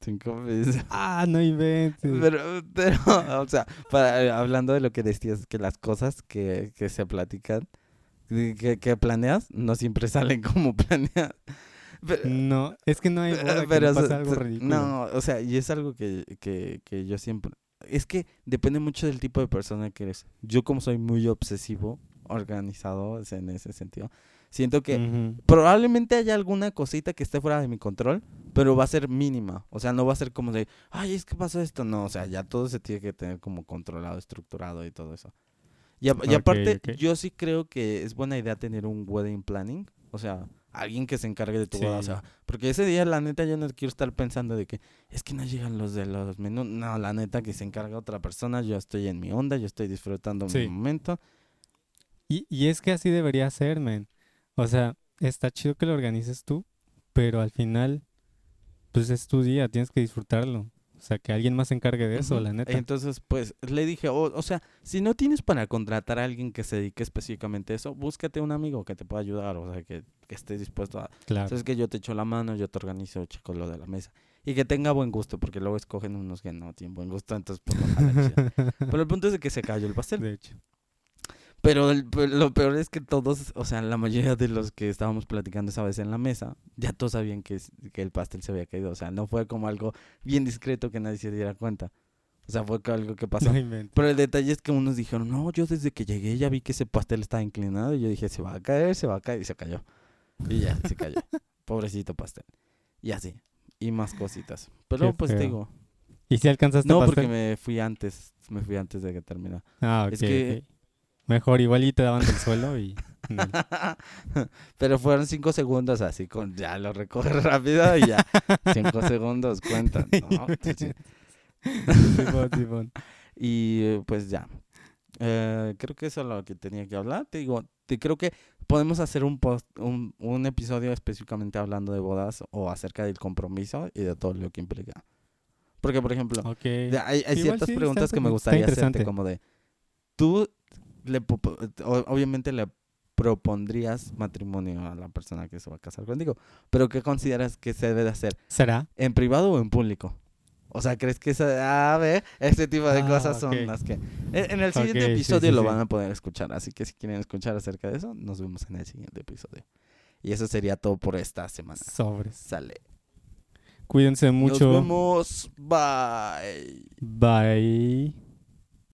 Cinco veces. Ah, no inventes. Pero, pero, o sea, para- hablando de lo que decías, que las cosas que, que se platican, que, que planeas, no siempre salen como planeas. Pero, No, es que no hay boda que pero, no o sea, pase algo ridículo. no, o sea, y es algo que, que, que yo siempre... Es que depende mucho del tipo de persona que eres. Yo como soy muy obsesivo, organizado en ese sentido, siento que Ujú. probablemente haya alguna cosita que esté fuera de mi control, pero va a ser mínima. O sea, no va a ser como de, ay, es que pasó esto. No, o sea, ya todo se tiene que tener como controlado, estructurado y todo eso. Y, a- y Ok, aparte, yo sí creo que es buena idea tener un wedding planning. O sea, alguien que se encargue de tu boda. O sea, porque ese día, la neta, yo no quiero estar pensando de que es que no llegan los de los menús. No, la neta, que se encarga otra persona. Yo estoy en mi onda, yo estoy disfrutando mi momento. Y, y es que así debería ser, men. O sea, está chido que lo organices tú, pero al final, pues es tu día, tienes que disfrutarlo. O sea, que alguien más se encargue de eso, la neta. Entonces, pues, le dije, o, o sea, si no tienes para contratar a alguien que se dedique específicamente a eso, búscate un amigo que te pueda ayudar, o sea, que, que esté dispuesto a... claro. Sabes que yo te echo la mano, yo te organizo, checo lo de la mesa. Y que tenga buen gusto, porque luego escogen unos que no tienen buen gusto, entonces, pues, no. Pero el punto es de que se cayó el pastel. de hecho. Pero el- lo peor es que todos, o sea, la mayoría de los que estábamos platicando esa vez en la mesa, ya todos sabían que, que el pastel se había caído. O sea, no fue como algo bien discreto que nadie se diera cuenta. O sea, fue algo que pasó. No. Pero el detalle es que unos dijeron, no, yo desde que llegué ya vi que ese pastel estaba inclinado. Y yo dije, se va a caer, se va a caer. Y se cayó. Y ya, se cayó. Pobrecito pastel. Y así. Y más cositas. Pero Qué pues te feo. digo. ¿Y si alcanzaste No, pastel? porque me fui antes. Me fui antes de que terminara. Ah, ok, es que-. Mejor igual y te daban del suelo y... Pero fueron cinco segundos así con ya lo recoge rápido y ya cinco segundos cuentan. ¿no? Simón, Simón. Y pues ya. Eh, creo que eso es lo que tenía que hablar. Te digo, te creo que podemos hacer un post, un, un episodio específicamente hablando de bodas o acerca del compromiso y de todo lo que implica. Porque, por ejemplo, Ok. de- hay, hay ciertas sí, preguntas que me gustaría hacerte, como de, tú le obviamente le propondrías matrimonio a la persona que se va a casar contigo, pero ¿qué consideras que se debe de hacer? ¿Será? ¿En privado o en público? O sea, ¿crees que esa, a ver, este tipo de Ah, cosas son las que... En, en el siguiente episodio sí, lo sí. van a poder escuchar, así que si quieren escuchar acerca de eso, nos vemos en el siguiente episodio. Y eso sería todo por esta semana. Sobres. Sale. Cuídense mucho. Nos vemos. Bye. Bye.